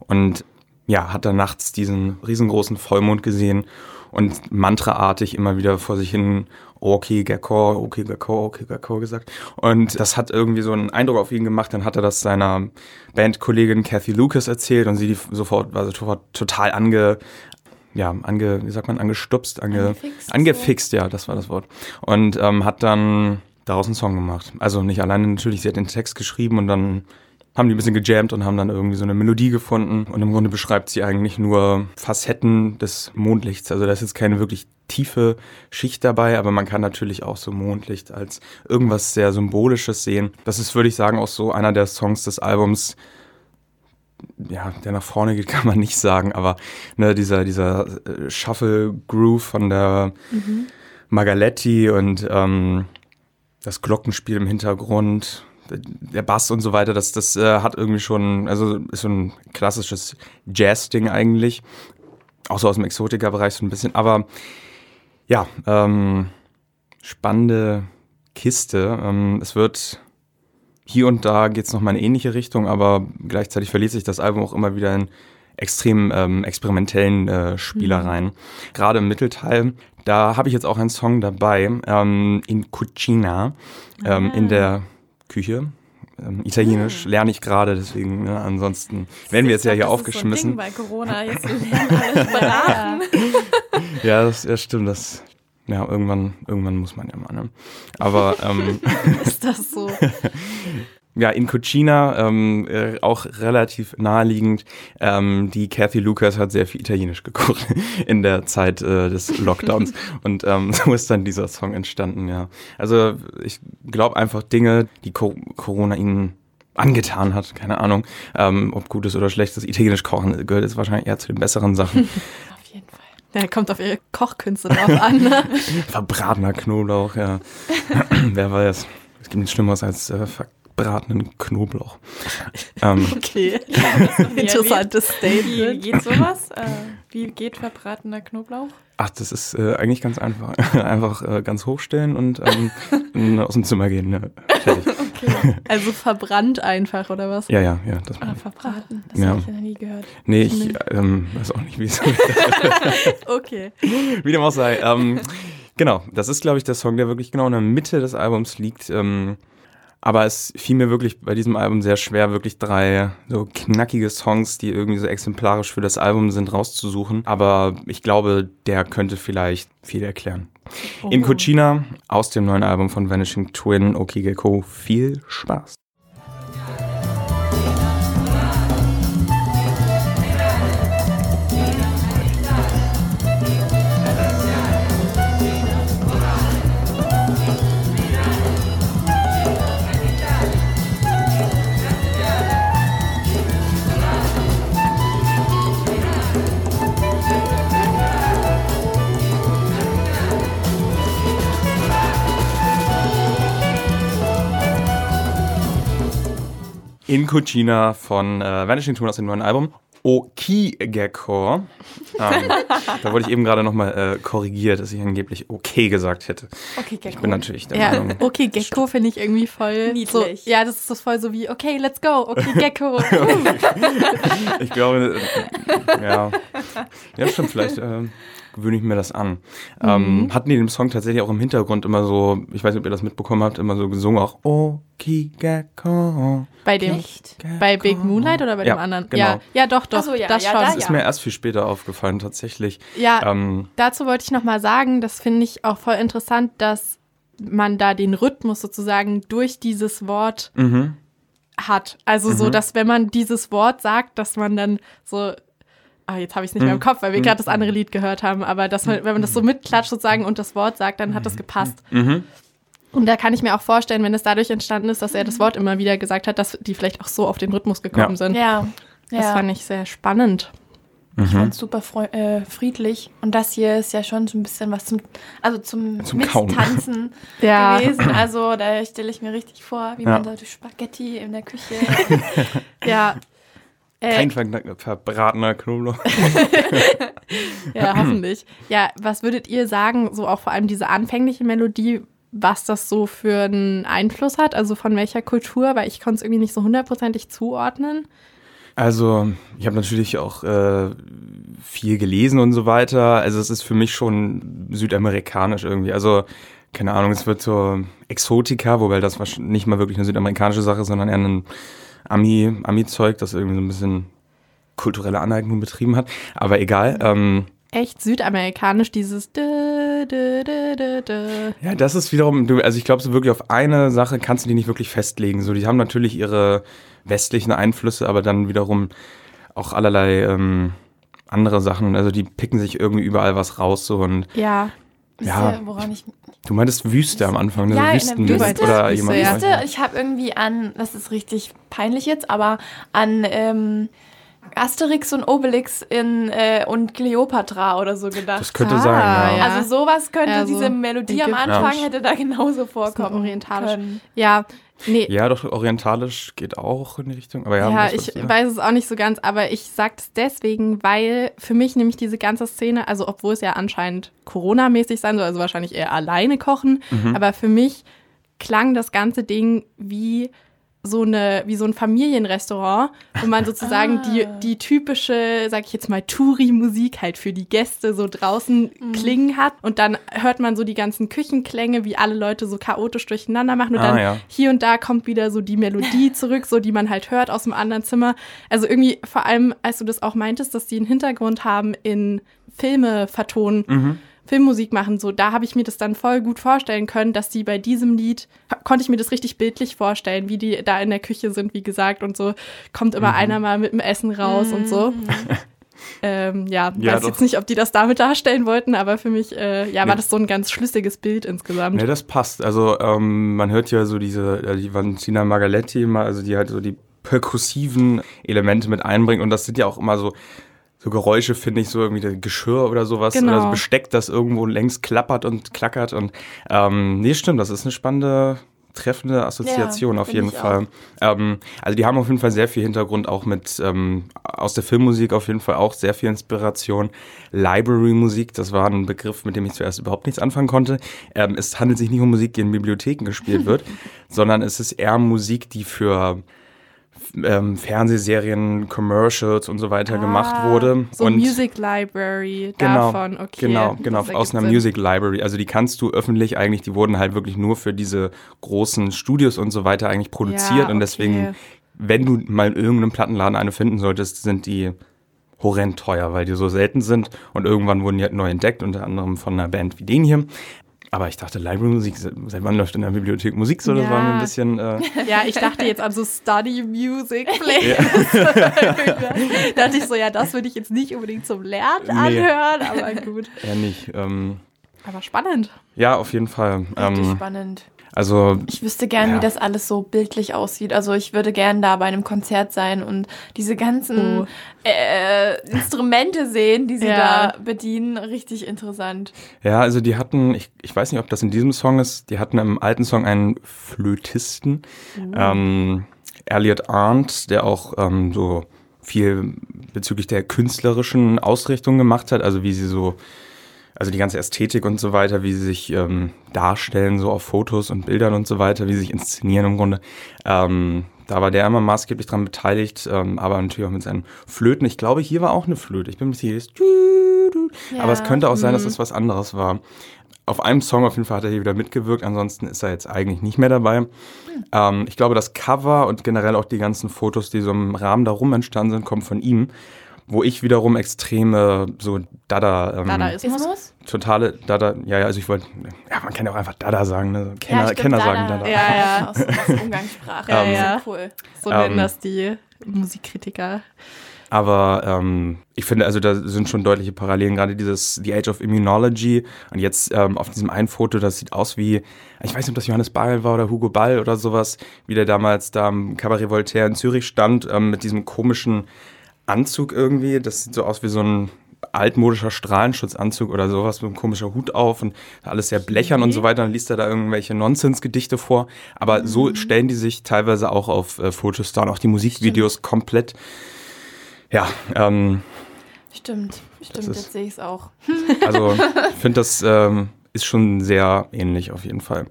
und ja, hat dann nachts diesen riesengroßen Vollmond gesehen und mantraartig immer wieder vor sich hin okay, Gakko, okay, Gakko, okay, Gakko gesagt. Und das hat irgendwie so einen Eindruck auf ihn gemacht. Dann hat er das seiner Bandkollegin Kathy Lucas erzählt und sie die sofort, war sofort total ange, ja, ange, wie sagt man, angestupst, ange, Angefixt, angefixt, ja, das war das Wort. Und ähm, hat dann daraus einen Song gemacht. Also nicht alleine natürlich, sie hat den Text geschrieben und dann haben die ein bisschen gejammt und haben dann irgendwie so eine Melodie gefunden. Und im Grunde beschreibt sie eigentlich nur Facetten des Mondlichts. Also da ist jetzt keine wirklich tiefe Schicht dabei, aber man kann natürlich auch so Mondlicht als irgendwas sehr Symbolisches sehen. Das ist, würde ich sagen, auch so einer der Songs des Albums, ja, der nach vorne geht, kann man nicht sagen, aber ne, dieser, dieser äh, Shuffle-Groove von der Magaletti und ähm, das Glockenspiel im Hintergrund, der Bass und so weiter, das, das äh, hat irgendwie schon, also ist so ein klassisches Jazz-Ding eigentlich. Auch so aus dem Exotiker-Bereich so ein bisschen. Aber ja, ähm, spannende Kiste. Ähm, es wird hier und da geht es nochmal in eine ähnliche Richtung, aber gleichzeitig verliert sich das Album auch immer wieder in extrem ähm, experimentellen äh, Spielereien. Gerade im Mittelteil, da habe ich jetzt auch einen Song dabei, ähm, in Cucina, ähm, in der Küche. Ähm, Italienisch lerne ich gerade, deswegen, ne, ansonsten werden wir jetzt ja hier Das ist aufgeschmissen. So ein Ding bei Corona. Jetzt lernen alle Sprachen. Ja, das ja, stimmt, das. Ja, irgendwann, irgendwann muss man ja mal, ne? Aber ähm, Ist das so? ja, in Cucina ähm, äh, auch relativ naheliegend. Ähm, die Kathy Lucas hat sehr viel Italienisch gekocht in der Zeit äh, des Lockdowns. Und ähm, so ist dann dieser Song entstanden, ja. Also ich glaube einfach Dinge, die Co Corona ihnen angetan hat, keine Ahnung, ähm, ob gutes oder schlechtes Italienisch kochen gehört jetzt wahrscheinlich eher zu den besseren Sachen. Auf jeden Fall. Ja, kommt auf ihre Kochkünste drauf an. Ne? Verbratener Knoblauch, ja. Wer weiß. Es gibt nichts Schlimmeres als äh, verbratenen Knoblauch. Ähm, Okay. Wie- Interessantes Wie Statement. geht sowas? Äh, wie geht verbratener Knoblauch? Ach, das ist äh, eigentlich ganz einfach. einfach äh, ganz hochstellen und ähm, aus dem Zimmer gehen. Ne? Fertig. Also verbrannt einfach, oder was? Ja, ja, ja. Das, Oder verbraten? Das Ja. habe ich ja noch nie gehört. nee, ich ähm, weiß auch nicht, wie es Okay. Wie dem auch sei. Ähm, genau, das ist, glaube ich, der Song, der wirklich genau in der Mitte des Albums liegt. Ähm, aber es fiel mir wirklich bei diesem Album sehr schwer, wirklich drei so knackige Songs, die irgendwie so exemplarisch für das Album sind, rauszusuchen. Aber ich glaube, der könnte vielleicht viel erklären. In Cucina aus dem neuen Album von Vanishing Twin, Okigeko, viel Spaß. In Cucina von äh, Vanishing Tune aus dem neuen Album. Okigekko. Ähm, da wurde ich eben gerade nochmal äh, korrigiert, dass ich angeblich okay gesagt hätte. Okay, Ich bin natürlich der Ja, Meinung. okay, Gecko finde ich irgendwie voll Niedlich. So, ja, das ist das voll so wie, okay, let's go, okay, Gecko. Ich glaube, äh, ja. Ja, stimmt, vielleicht äh, gewöhne ich mir das an. Ähm, hatten die den Song tatsächlich auch im Hintergrund immer so, ich weiß nicht, ob ihr das mitbekommen habt, immer so gesungen, auch Okigekko. bei dem, bei Big Moonlight oder bei Ja, dem anderen? genau. Ja, ja, doch, doch, so, ja, das ja, schon. da Das ist mir erst viel später aufgefallen, tatsächlich. Ja, Ähm, dazu wollte ich noch mal sagen, das finde ich auch voll interessant, dass man da den Rhythmus sozusagen durch dieses Wort mhm. hat. Also so, dass wenn man dieses Wort sagt, dass man dann so Ah, jetzt habe ich es nicht mehr im Kopf, weil wir gerade das andere Lied gehört haben, aber dass man, wenn man das so mitklatscht sozusagen und das Wort sagt, dann hat das gepasst. Und da kann ich mir auch vorstellen, wenn es dadurch entstanden ist, dass er das Wort immer wieder gesagt hat, dass die vielleicht auch so auf den Rhythmus gekommen Ja. sind. Ja. Das ja. fand ich sehr spannend. Ich fand super freu- äh, friedlich. Und das hier ist ja schon so ein bisschen was zum, also zum, Zum. Mittanzen Ja. gewesen. Also da stelle ich mir richtig vor, wie Ja. man da durch Spaghetti in der Küche. Ja. Äh, Kein ver verbratener Knoblauch. Ja, hoffentlich. Ja, was würdet ihr sagen, so auch vor allem diese anfängliche Melodie, was das so für einen Einfluss hat? Also von welcher Kultur? Weil ich konnte es irgendwie nicht so hundertprozentig zuordnen. Also, ich habe natürlich auch äh, viel gelesen und so weiter. Also, es ist für mich schon südamerikanisch irgendwie. Also, keine Ahnung, es wird so Exotika, wobei das nicht mal wirklich eine südamerikanische Sache ist, sondern eher ein Ami, Ami-Zeug, das irgendwie so ein bisschen kulturelle Aneignung betrieben hat. Aber egal. Ähm, Echt südamerikanisch, dieses dö, dö, dö. Ja, das ist wiederum, also ich glaube, so wirklich auf eine Sache kannst du die nicht wirklich festlegen. So, die haben natürlich ihre westlichen Einflüsse, aber dann wiederum auch allerlei ähm, andere Sachen. Also die picken sich irgendwie überall was raus so und Ja, Wisst Ja. ihr, woran ich du meintest Wüste am Anfang, ne? Ja, in so der Wüsten Wüste. oder Wüste, jemand. ja. Wisst ihr, ich habe irgendwie an, das ist richtig peinlich jetzt, aber an ähm, Asterix und Obelix in, äh, und Cleopatra oder so gedacht. Das könnte Ah, sein, ja. ja. Also sowas könnte Ja, so diese Melodie am. Anfang hätte da genauso vorkommen orientalisch. können. ja, nee. Ja, doch, orientalisch geht auch in die Richtung. Aber ja, Ja, ich ja. weiß es auch nicht so ganz, aber ich sage es deswegen, weil für mich nämlich diese ganze Szene, also obwohl es ja anscheinend Corona-mäßig sein soll, also wahrscheinlich eher alleine kochen, Mhm. aber für mich klang das ganze Ding wie so eine wie so ein Familienrestaurant, wo man sozusagen die, die typische, sag ich jetzt mal, Touri-Musik halt für die Gäste so draußen klingen hat. Und dann hört man so die ganzen Küchenklänge, wie alle Leute so chaotisch durcheinander machen. Und Ah, dann ja. hier und da kommt wieder so die Melodie zurück, so die man halt hört aus dem anderen Zimmer. Also irgendwie vor allem, als du das auch meintest, dass die einen Hintergrund haben in Filme vertonen, Filmmusik machen, so da habe ich mir das dann voll gut vorstellen können, dass die bei diesem Lied konnte ich mir das richtig bildlich vorstellen, wie die da in der Küche sind, wie gesagt und so kommt immer einer mal mit dem Essen raus und so. Ähm, ja, Ja, weiß doch. jetzt nicht, ob die das damit darstellen wollten, aber für mich äh, ja, war Nee. das so ein ganz schlüssiges Bild insgesamt. Ne, das passt. Also ähm, man hört ja so diese, äh, die Valentina Margaletti immer, also die halt so die perkussiven Elemente mit einbringt und das sind ja auch immer so so Geräusche, finde ich, so irgendwie das Geschirr oder sowas Genau. oder das Besteck, das irgendwo längs klappert und klackert und ähm, nee, stimmt, das ist eine spannende treffende Assoziation Ja, auf jeden Fall. Ähm, also die haben auf jeden Fall sehr viel Hintergrund auch mit ähm, aus der Filmmusik auf jeden Fall auch sehr viel Inspiration. Library Musik, das war ein Begriff, mit dem ich zuerst überhaupt nichts anfangen konnte. Ähm, es handelt sich nicht um Musik, die in Bibliotheken gespielt wird, sondern es ist eher Musik, die für ähm, Fernsehserien, Commercials und so weiter gemacht wurde. So und Music Library Genau, davon, okay. Genau, genau, aus einer Sinn. Music Library. Also die kannst du öffentlich eigentlich, die wurden halt wirklich nur für diese großen Studios und so weiter eigentlich produziert. Ja, Und deswegen, okay. wenn du mal in irgendeinem Plattenladen eine finden solltest, sind die horrend teuer, weil die so selten sind. Und irgendwann wurden die halt neu entdeckt, unter anderem von einer Band wie den hier. Aber ich dachte, Library-Musik, seit wann läuft in der Bibliothek Musik so? Das Ja. war mir ein bisschen... Äh, Ja, ich dachte jetzt an so Study Music Playlist. da dachte ich so, ja, das würde ich jetzt nicht unbedingt zum Lernen Nee. anhören, aber gut. eher nicht. Ähm, Aber spannend. ja, auf jeden Fall. Richtig Ähm, spannend. Also Ich wüsste gern, Ja. wie das alles so bildlich aussieht. Also ich würde gern da bei einem Konzert sein und diese ganzen Oh. äh, Instrumente sehen, die sie Ja. da bedienen. Richtig interessant. Ja, also die hatten, ich, ich weiß nicht, ob das in diesem Song ist, die hatten im alten Song einen Flötisten. Ähm, Elliot Arndt, der auch ähm, so viel bezüglich der künstlerischen Ausrichtung gemacht hat, also wie sie so, also die ganze Ästhetik und so weiter, wie sie sich ähm, darstellen, so auf Fotos und Bildern und so weiter, wie sie sich inszenieren im Grunde. Ähm, da war der immer maßgeblich dran beteiligt, ähm, aber natürlich auch mit seinen Flöten. Ich glaube, hier war auch eine Flöte. Ich bin mir sicher. Ja. Aber es könnte auch sein, dass es was anderes war. Auf einem Song auf jeden Fall hat er hier wieder mitgewirkt, ansonsten ist er jetzt eigentlich nicht mehr dabei. Ähm, ich glaube, das Cover und generell auch die ganzen Fotos, die so im Rahmen darum entstanden sind, kommen von ihm. Wo ich wiederum extreme so Dada, ähm, Dadaismus. Ismus? totale Dada, ja, ja, also ich wollte, ja, man kann ja auch einfach Dada sagen, ne? Kenner, stimmt, Kenner sagen Dada. Ja, ja. Aus, aus Umgangssprache. Ja, ist ja. Cool. So nennen Ähm, das die Musikkritiker. Aber ähm, ich finde, also da sind schon deutliche Parallelen, gerade dieses The Age of Immunology und jetzt ähm, auf diesem einen Foto, das sieht aus wie, ich weiß nicht, ob das Johannes Ball war oder Hugo Ball oder sowas, wie der damals da am Cabaret Voltaire in Zürich stand, ähm, mit diesem komischen Anzug irgendwie. Das sieht so aus wie so ein altmodischer Strahlenschutzanzug oder sowas mit einem komischen Hut auf und alles sehr blechern und so weiter. Dann liest er da irgendwelche Nonsensgedichte vor. Aber so stellen die sich teilweise auch auf äh, Fotos da und auch die Musikvideos komplett. Ja, ähm, Stimmt, stimmt, ist- jetzt sehe ich es auch. also ich finde, das ähm, ist schon sehr ähnlich auf jeden Fall.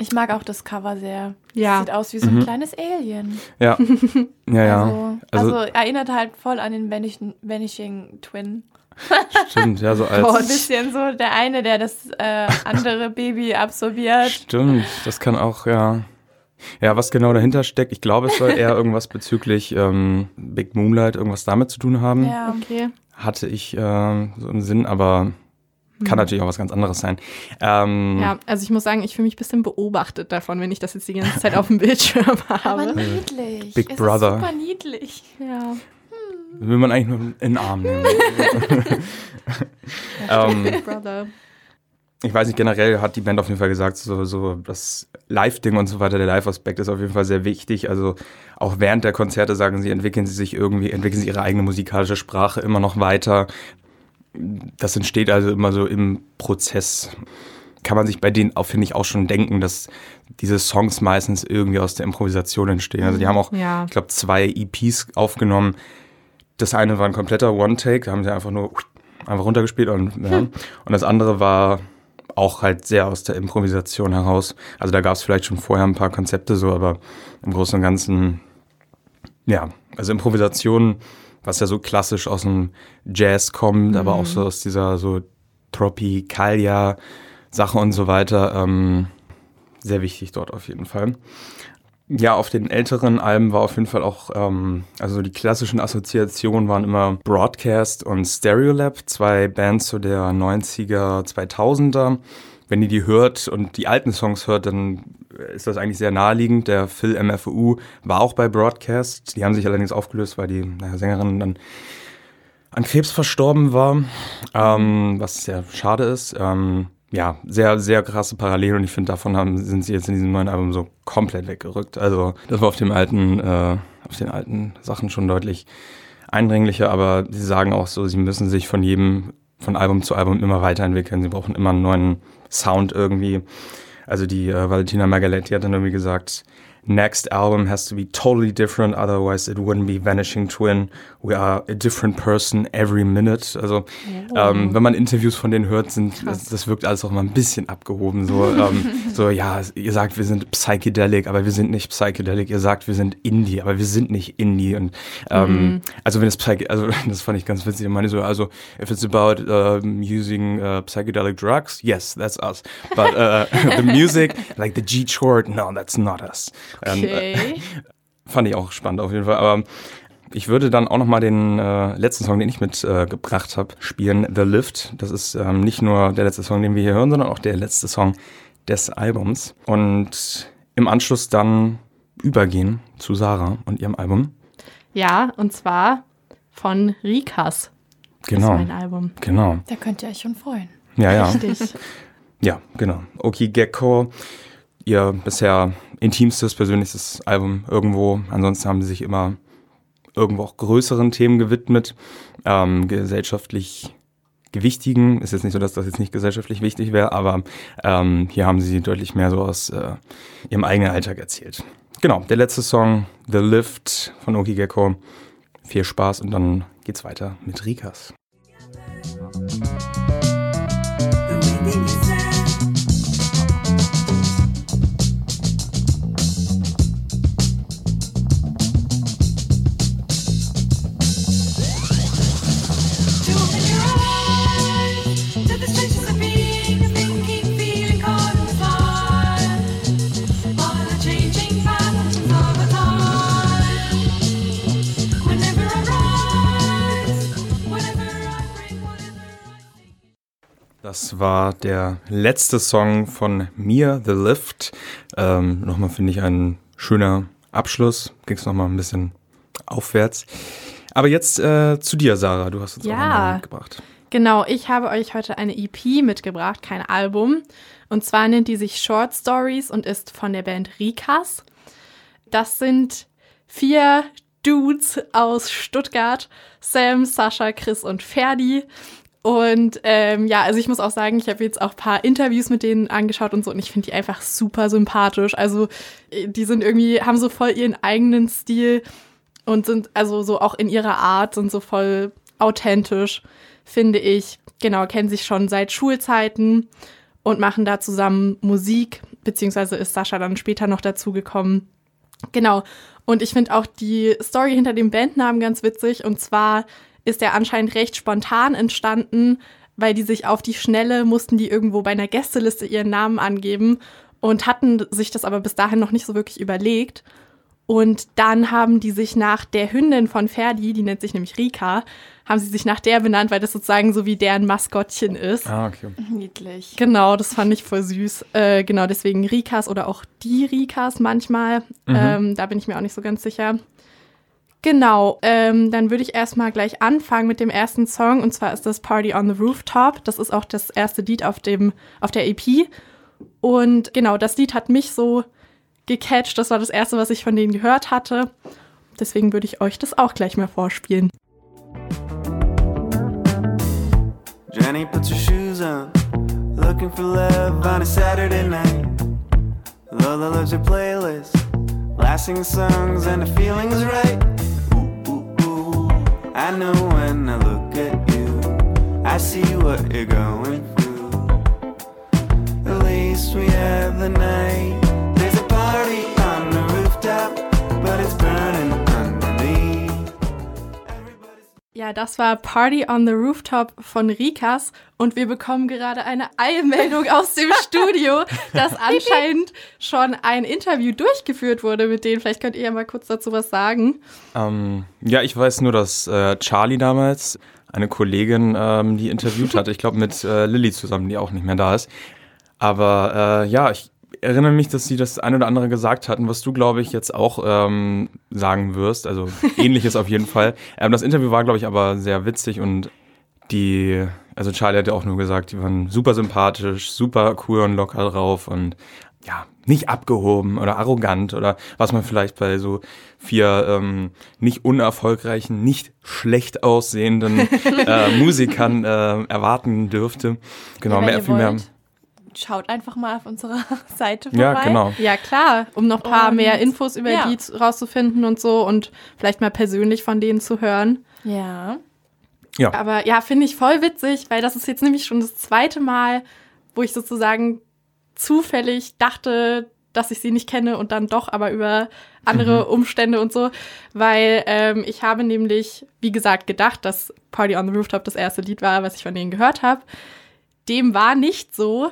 Ich mag auch das Cover sehr. Ja. Sieht aus wie so ein kleines Alien. Ja, ja, ja. Also, Also- also, erinnert halt voll an den Vanishing, Vanishing Twin. Stimmt, ja, so Ein als. bisschen so der eine, der das äh, andere Baby absorbiert. Stimmt, das kann auch, ja. Ja, was genau dahinter steckt, ich glaube, es soll eher irgendwas bezüglich ähm, Big Moonlight, irgendwas damit zu tun haben. Ja. Okay. Hatte ich ähm, so im Sinn, aber kann natürlich auch was ganz anderes sein. Ähm, Ja, also ich muss sagen, ich fühle mich ein bisschen beobachtet davon, wenn ich das jetzt die ganze Zeit auf dem Bildschirm Aber habe. niedlich. Big es Brother. Ist super niedlich. Ja. Will man eigentlich nur in den Arm nehmen. ähm, Big Brother. ich weiß nicht, generell hat die Band auf jeden Fall gesagt, so, so das Live-Ding und so weiter, der Live-Aspekt ist auf jeden Fall sehr wichtig. Also auch während der Konzerte sagen sie, entwickeln sie sich irgendwie, entwickeln sie ihre eigene musikalische Sprache immer noch weiter. Das entsteht also immer so im Prozess. Kann man sich bei denen auch, finde ich, auch schon denken, dass diese Songs meistens irgendwie aus der Improvisation entstehen. Also die haben auch, Ja. ich glaube, zwei EPs aufgenommen. Das eine war ein kompletter One-Take, da haben sie einfach nur einfach runtergespielt und, ja. und das andere war auch halt sehr aus der Improvisation heraus. Also da gab es vielleicht schon vorher ein paar Konzepte so, aber im Großen und Ganzen, ja, also Improvisation, was ja so klassisch aus dem Jazz kommt, aber auch so aus dieser so Tropicalia-Sache und so weiter, ähm, sehr wichtig dort auf jeden Fall. Ja, auf den älteren Alben war auf jeden Fall auch, ähm, also die klassischen Assoziationen waren immer Broadcast und Stereolab, zwei Bands so der 90er, 2000er. Wenn ihr die hört und die alten Songs hört, dann ist das eigentlich sehr naheliegend. Der Phil MFU war auch bei Broadcast. Die haben sich allerdings aufgelöst, weil die naja, Sängerin dann an Krebs verstorben war, ähm, was sehr schade ist. Ähm, ja, sehr, sehr krasse Parallelen und ich finde, davon haben, sind sie jetzt in diesem neuen Album so komplett weggerückt. Also das war auf dem alten, äh, auf den alten Sachen schon deutlich eindringlicher, aber sie sagen auch so, sie müssen sich von jedem, von Album zu Album immer weiterentwickeln. Sie brauchen immer einen neuen Sound irgendwie. Also die äh, Valentina Margaletti hat dann irgendwie gesagt, next album has to be totally different, otherwise it wouldn't be Vanishing Twin. We are a different person every minute. Also ähm, wenn man Interviews von denen hört, sind das, das wirkt alles auch mal ein bisschen abgehoben. So, ähm, so ja, ihr sagt, wir sind psychedelic, aber wir sind nicht psychedelic. Ihr sagt, wir sind Indie, aber wir sind nicht Indie. Und ähm, also wenn es also das fand ich ganz witzig. Ich meine so, also if it's about um, using uh, psychedelic drugs, yes, that's us. But uh, the music, like the G chord, no, that's not us. Und, äh, Okay. Fand ich auch spannend auf jeden Fall. Aber ich würde dann auch noch mal den äh, letzten Song, den ich mitgebracht äh, habe, spielen. The Lift. Das ist ähm, nicht nur der letzte Song, den wir hier hören, sondern auch der letzte Song des Albums. Und im Anschluss dann übergehen zu Sarah und ihrem Album. Ja, und zwar von Rikas. Das ist Genau. mein Album. Genau. Da könnt ihr euch schon freuen. Ja, ja. Richtig. Ja, genau. Oki Gecko, ihr bisher intimstes, persönlichstes Album irgendwo. Ansonsten haben sie sich immer irgendwo auch größeren Themen gewidmet, ähm, gesellschaftlich gewichtigen. Ist jetzt nicht so, dass das jetzt nicht gesellschaftlich wichtig wäre, aber ähm, hier haben sie deutlich mehr so aus äh, ihrem eigenen Alltag erzählt. genau, der letzte Song, The Lift von Oki Gecko. Viel Spaß und dann geht's weiter mit Rikas. Das war der letzte Song von mir, The Lift. Ähm, nochmal finde ich ein schöner Abschluss. Ging es nochmal ein bisschen aufwärts. Aber jetzt äh, zu dir, Sarah. Du hast uns auch Ja. nochmal mitgebracht. Genau, ich habe euch heute eine EP mitgebracht, kein Album. Und zwar nennt die sich Short Stories und ist von der Band Rikas. Das sind vier Dudes aus Stuttgart. Sam, Sascha, Chris und Ferdi. Und ähm, ja, also ich muss auch sagen, ich habe jetzt auch ein paar Interviews mit denen angeschaut und so und ich finde die einfach super sympathisch. Also äh, die sind irgendwie, haben so voll ihren eigenen Stil und sind also so auch in ihrer Art sind so voll authentisch, finde ich. Genau, kennen sich schon seit Schulzeiten und machen da zusammen Musik, beziehungsweise ist Sascha dann später noch dazugekommen. Genau. Und ich finde auch die Story hinter dem Bandnamen ganz witzig. Und zwar ist der anscheinend recht spontan entstanden, weil die sich auf die Schnelle mussten die irgendwo bei einer Gästeliste ihren Namen angeben und hatten sich das aber bis dahin noch nicht so wirklich überlegt. Und dann haben die sich nach der Hündin von Ferdi, die nennt sich nämlich Rika, haben sie sich nach der benannt, weil das sozusagen so wie deren Maskottchen ist. Ah, okay. Niedlich. Genau, das fand ich voll süß. Äh, genau, deswegen Rikas oder auch die Rikas manchmal. Ähm, da bin ich mir auch nicht so ganz sicher. Genau, ähm, dann würde ich erstmal gleich anfangen mit dem ersten Song und zwar ist das Party on the Rooftop. Das ist auch das erste Lied auf, dem, auf der EP. Und genau, das Lied hat mich so gecatcht. Das war das erste, was ich von denen gehört hatte. Deswegen würde ich euch das auch gleich mal vorspielen. Jenny puts her shoes on, looking for love on a Saturday night. Lola loves her playlist, lasting songs, and the feeling's right. I know when I look at you, I see what you're going through. At least we have the night. Ja, das war Party on the Rooftop von Rikas und wir bekommen gerade eine Eilmeldung aus dem Studio, dass anscheinend schon ein Interview durchgeführt wurde mit denen. Vielleicht könnt ihr ja mal kurz dazu was sagen. Ähm, ja, ich weiß nur, dass äh, Charlie damals eine Kollegin, ähm, die interviewt hat. Ich glaube mit äh, Lilly zusammen, die auch nicht mehr da ist. Aber äh, ja, ich erinnere mich, dass sie das ein oder andere gesagt hatten, was du, glaube ich, jetzt auch ähm, sagen wirst. Also ähnliches auf jeden Fall. Ähm, das Interview war, glaube ich, aber sehr witzig und die, also Charlie hat ja auch nur gesagt, die waren super sympathisch, super cool und locker drauf und ja, nicht abgehoben oder arrogant oder was man vielleicht bei so vier ähm, nicht unerfolgreichen, nicht schlecht aussehenden äh, Musikern äh, erwarten dürfte. Genau, Ja, mehr, viel mehr. wollt, Schaut einfach mal auf unserer Seite vorbei. Ja, genau. Ja, klar, um noch ein paar Und- mehr Infos über ja. die zu- rauszufinden und so und vielleicht mal persönlich von denen zu hören. Ja. Ja. Aber ja, finde ich voll witzig, weil das ist jetzt nämlich schon das zweite Mal, wo ich sozusagen zufällig dachte, dass ich sie nicht kenne und dann doch aber über andere Umstände und so, weil ähm, ich habe nämlich, wie gesagt, gedacht, dass Party on the Rooftop das erste Lied war, was ich von denen gehört habe. Dem war nicht so.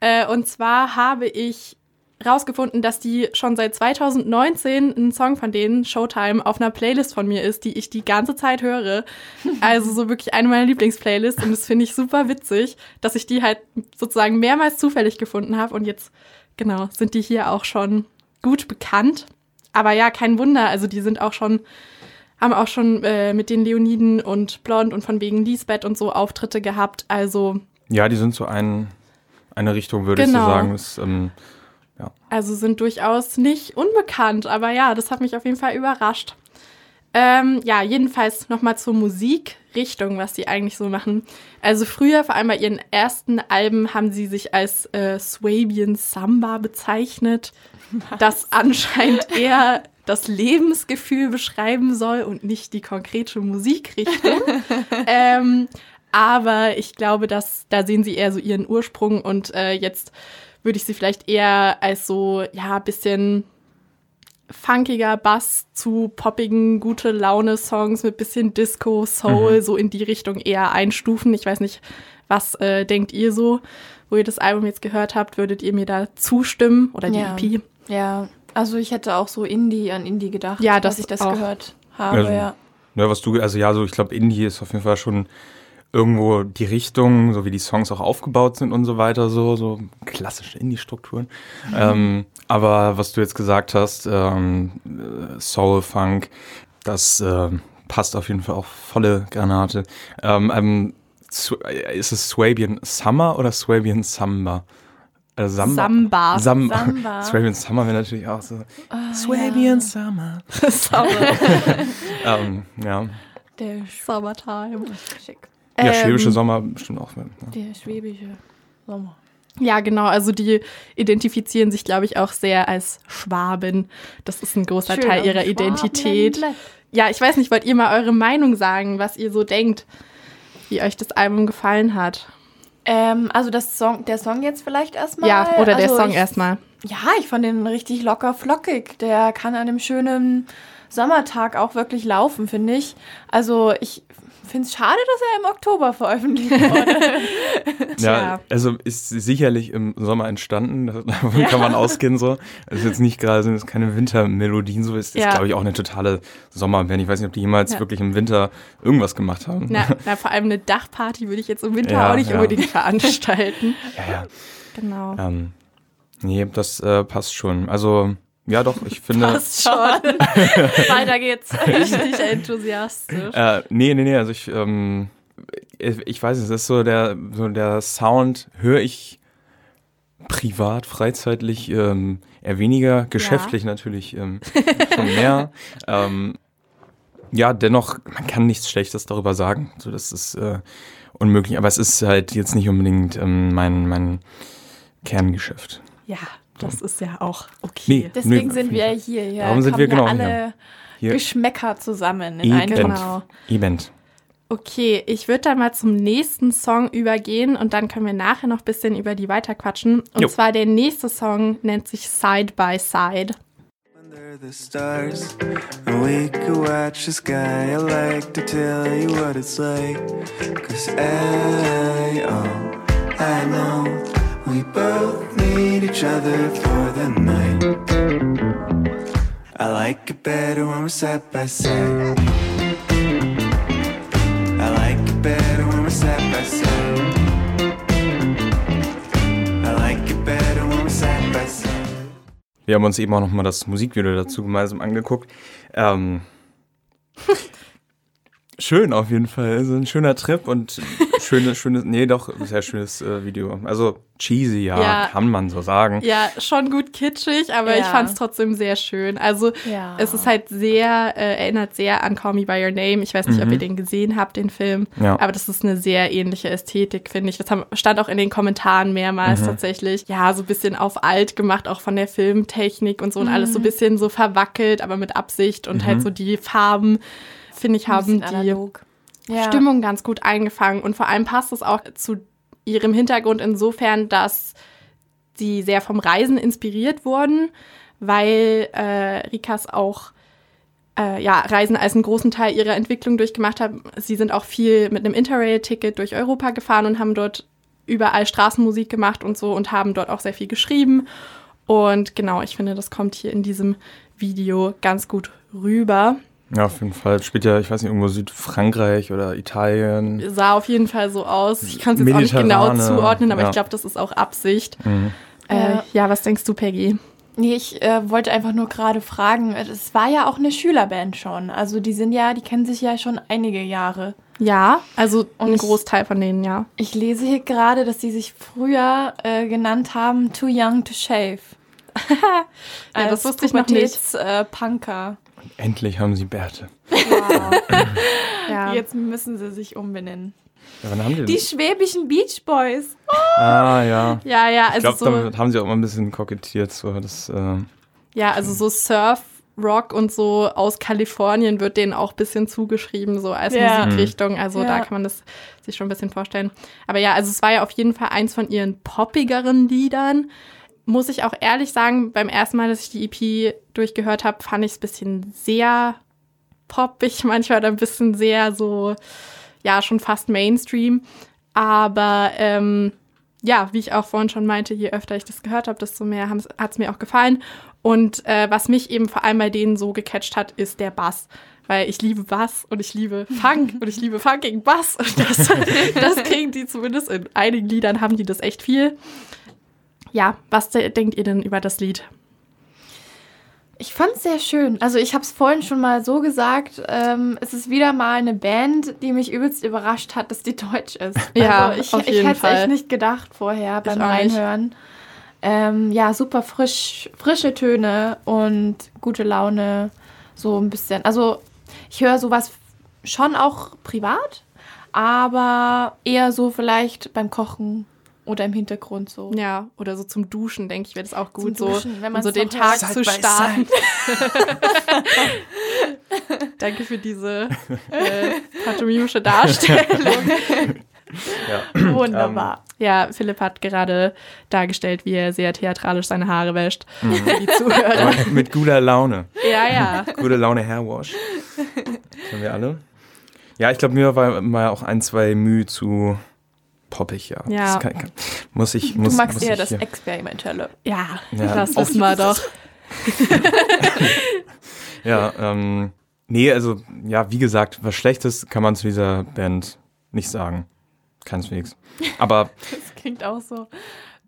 Äh, und zwar habe ich rausgefunden, dass die schon seit 2019 ein Song von denen, Showtime, auf einer Playlist von mir ist, die ich die ganze Zeit höre. Also so wirklich eine meiner Lieblingsplaylists und das finde ich super witzig, dass ich die halt sozusagen mehrmals zufällig gefunden habe und jetzt, genau, sind die hier auch schon gut bekannt. Aber ja, kein Wunder, also die sind auch schon, haben auch schon äh, mit den Leoniden und Blond und von wegen Lisbeth und so Auftritte gehabt. Also Ja, die sind so ein, eine Richtung, würde ich Genau. so sagen. Das, ähm, Also sind durchaus nicht unbekannt, aber ja, das hat mich auf jeden Fall überrascht. Ähm, ja, jedenfalls nochmal zur Musik. Richtung, was die eigentlich so machen. Also früher, vor allem bei ihren ersten Alben, haben sie sich als äh, Swabian Samba bezeichnet, das anscheinend eher das Lebensgefühl beschreiben soll und nicht die konkrete Musikrichtung. ähm, aber ich glaube, dass da sehen sie eher so ihren Ursprung und äh, jetzt würde ich sie vielleicht eher als so, ja, bisschen funkiger Bass zu poppigen, gute Laune-Songs mit bisschen Disco, Soul, so in die Richtung eher einstufen. Ich weiß nicht, was äh, denkt ihr so, wo ihr das Album jetzt gehört habt? Würdet ihr mir da zustimmen oder die Ja. EP? Ja, also ich hätte auch so Indie an Indie gedacht, Ja, dass das ich das auch. gehört habe, Also, ja. Ja, was du, also ja, so ich glaube, Indie ist auf jeden Fall schon irgendwo die Richtung, so wie die Songs auch aufgebaut sind und so weiter, so, so klassische Indie-Strukturen. Ähm, aber was du jetzt gesagt hast, ähm, äh, Soul, Funk, das äh, passt auf jeden Fall auch volle Granate. Ähm, ähm, äh, ist es Swabian Summer oder Swabian Samba? Äh, Samba. Samba. Sam Samba. Swabian Summer wäre natürlich auch so. Ah, Swabian Summer. ähm, ja. Der, Summertime. Schick. Ja, Ähm, schwäbische Sommer bestimmt auch. Ja. der schwäbische Sommer. Ja, genau. Also die identifizieren sich, glaube ich, auch sehr als Schwaben. Das ist ein großer Schön, Teil ihrer Identität. Ja, ich weiß nicht, wollt ihr mal eure Meinung sagen, was ihr so denkt, wie euch das Album gefallen hat? Ähm, also das Song, der Song jetzt vielleicht erstmal. ja, oder der also Song ich, erstmal. Ja, ich fand den richtig locker flockig. Der kann an einem schönen Sommertag auch wirklich laufen, finde ich. Also ich finde es schade, dass er im Oktober veröffentlicht wurde. ja, also ist sicherlich im Sommer entstanden, da- davon kann man ausgehen so. Es ist jetzt nicht gerade, sind jetzt keine Wintermelodien, so ist, ist Ja. glaube ich auch eine totale Sommerband. Ich weiß nicht, ob die jemals Ja. wirklich im Winter irgendwas gemacht haben. Na, na, vor allem eine Dachparty würde ich jetzt im Winter Ja, auch nicht ja. unbedingt veranstalten. Ja, ja. Genau. Ähm, nee, das äh, passt schon. Also, ja doch, ich finde. Passt schon. Weiter geht's. Richtig enthusiastisch. Äh, nee, nee, nee, also ich, ähm, ich, ich weiß nicht, es ist so der, so der Sound, höre ich privat, freizeitlich ähm, eher weniger, geschäftlich natürlich ähm, schon mehr. ähm, ja, dennoch, man kann nichts Schlechtes darüber sagen. So, das ist äh, unmöglich, aber es ist halt jetzt nicht unbedingt ähm, mein, mein Kerngeschäft. Ja, das ist ja auch okay. Nee. Deswegen Nö, sind wir hier. Ja, Darum sind wir genau alle hier. Hier, Geschmäcker zusammen in einem. Event. Genau. Event. Okay, ich würde dann mal zum nächsten Song übergehen und dann können wir nachher noch ein bisschen über die weiterquatschen. Und Jo. zwar der nächste Song nennt sich Side by Side. Under the stars, and we could watch the sky. I like to tell you what it's like. Cause I, oh, I know we both need each other for the night. I like it better when we're side by side. I like it better when we're side by side. I like it better when we're side by side. Wir haben uns eben auch nochmal das Musikvideo dazu gemeinsam angeguckt. Ähm, schön auf jeden Fall. Also ein schöner Trip und schönes, schönes, nee, doch, sehr schönes äh, Video. Also cheesy, ja, Ja. kann man so sagen. Ja, schon gut kitschig, aber ich Ja. fand es trotzdem sehr schön. Also Ja. es ist halt sehr, äh, erinnert sehr an Call Me By Your Name. Ich weiß nicht, ob ihr den gesehen habt, den Film. Ja. Aber das ist eine sehr ähnliche Ästhetik, finde ich. Das haben, stand auch in den Kommentaren mehrmals tatsächlich. Ja, so ein bisschen auf alt gemacht, auch von der Filmtechnik und so und alles so ein bisschen so verwackelt, aber mit Absicht und halt so die Farben, finde ich, haben die. Ja. Stimmung ganz gut eingefangen. Und vor allem passt es auch zu ihrem Hintergrund insofern, dass sie sehr vom Reisen inspiriert wurden, weil äh, Rikas auch äh, ja, Reisen als einen großen Teil ihrer Entwicklung durchgemacht haben. Sie sind auch viel mit einem Interrail-Ticket durch Europa gefahren und haben dort überall Straßenmusik gemacht und so und haben dort auch sehr viel geschrieben. Und genau, ich finde, das kommt hier in diesem Video ganz gut rüber. Ja, auf jeden Fall. Spielt ja, ich weiß nicht, irgendwo Südfrankreich oder Italien. sah auf jeden Fall so aus. Ich kann es jetzt auch nicht genau zuordnen, aber ja. ich glaube, das ist auch Absicht. Mhm. Äh, Ja. ja, was denkst du, Peggy? Nee, ich äh, wollte einfach nur gerade fragen, es war ja auch eine Schülerband schon. Also die sind ja, die kennen sich ja schon einige Jahre. Ja, also Und ein Großteil von denen, ja. Ich lese hier gerade, dass sie sich früher äh, genannt haben Too Young to Shave. Ja, das wusste ich noch nicht. Äh, Punker. Endlich haben sie Bärte. Ja. Jetzt müssen sie sich umbenennen. Ja, wann haben die Die schwäbischen Beach Boys. Ah, ja. ja, ja, Ich also glaube, so, damit haben sie auch mal ein bisschen kokettiert. So, das, äh, ja, also so Surf, Rock und so aus Kalifornien wird denen auch ein bisschen zugeschrieben, so als Ja. Musikrichtung. Also da Ja. kann man das sich schon ein bisschen vorstellen. Aber ja, also es war ja auf jeden Fall eins von ihren poppigeren Liedern. Muss ich auch ehrlich sagen, beim ersten Mal, dass ich die EP durchgehört habe, fand ich es ein bisschen sehr poppig, manchmal ein bisschen sehr so, ja, schon fast Mainstream. Aber ähm, ja, wie ich auch vorhin schon meinte, je öfter ich das gehört habe, desto mehr hat es mir auch gefallen. Und äh, was mich eben vor allem bei denen so gecatcht hat, ist der Bass. Weil ich liebe Bass und ich liebe Funk und ich liebe funkigen Bass. Und das, das kriegen die zumindest in einigen Liedern, haben die das echt viel. Ja, was de denkt ihr denn über das Lied? Ich fand es sehr schön. Also ich habe es vorhin schon mal so gesagt. Ähm, es ist wieder mal eine Band, die mich übelst überrascht hat, dass die deutsch ist. Ja, also ich, auf ich hätte es echt nicht gedacht vorher beim. Reinhören. Ähm, ja, super frisch, frische Töne und gute Laune. So ein bisschen. Also ich höre sowas schon auch privat, aber eher so vielleicht beim Kochen oder im Hintergrund so. Ja, oder so zum Duschen, denke ich, wäre das auch gut, Zum Duschen, wenn um man's so den Tag zu starten. Danke für diese äh, pantomimische Darstellung. Wunderbar. Ja, Philipp hat gerade dargestellt, wie er sehr theatralisch seine Haare wäscht. Für die Zuhörer. aber mit guter Laune. Ja, ja. Gute Laune Hairwash. Kennen wir alle. Ja, ich glaube, mir war mal auch ein, zwei Mühe zu poppig, ja. Ja. Das kann, kann, muss ich, Du muss, magst muss eher ich das hier- Experimentelle. Ja, Ja, das wissen wir doch. Ja, ähm, nee, also, ja, wie gesagt, was Schlechtes kann man zu dieser Band nicht sagen. Keineswegs. Aber, Das klingt auch so.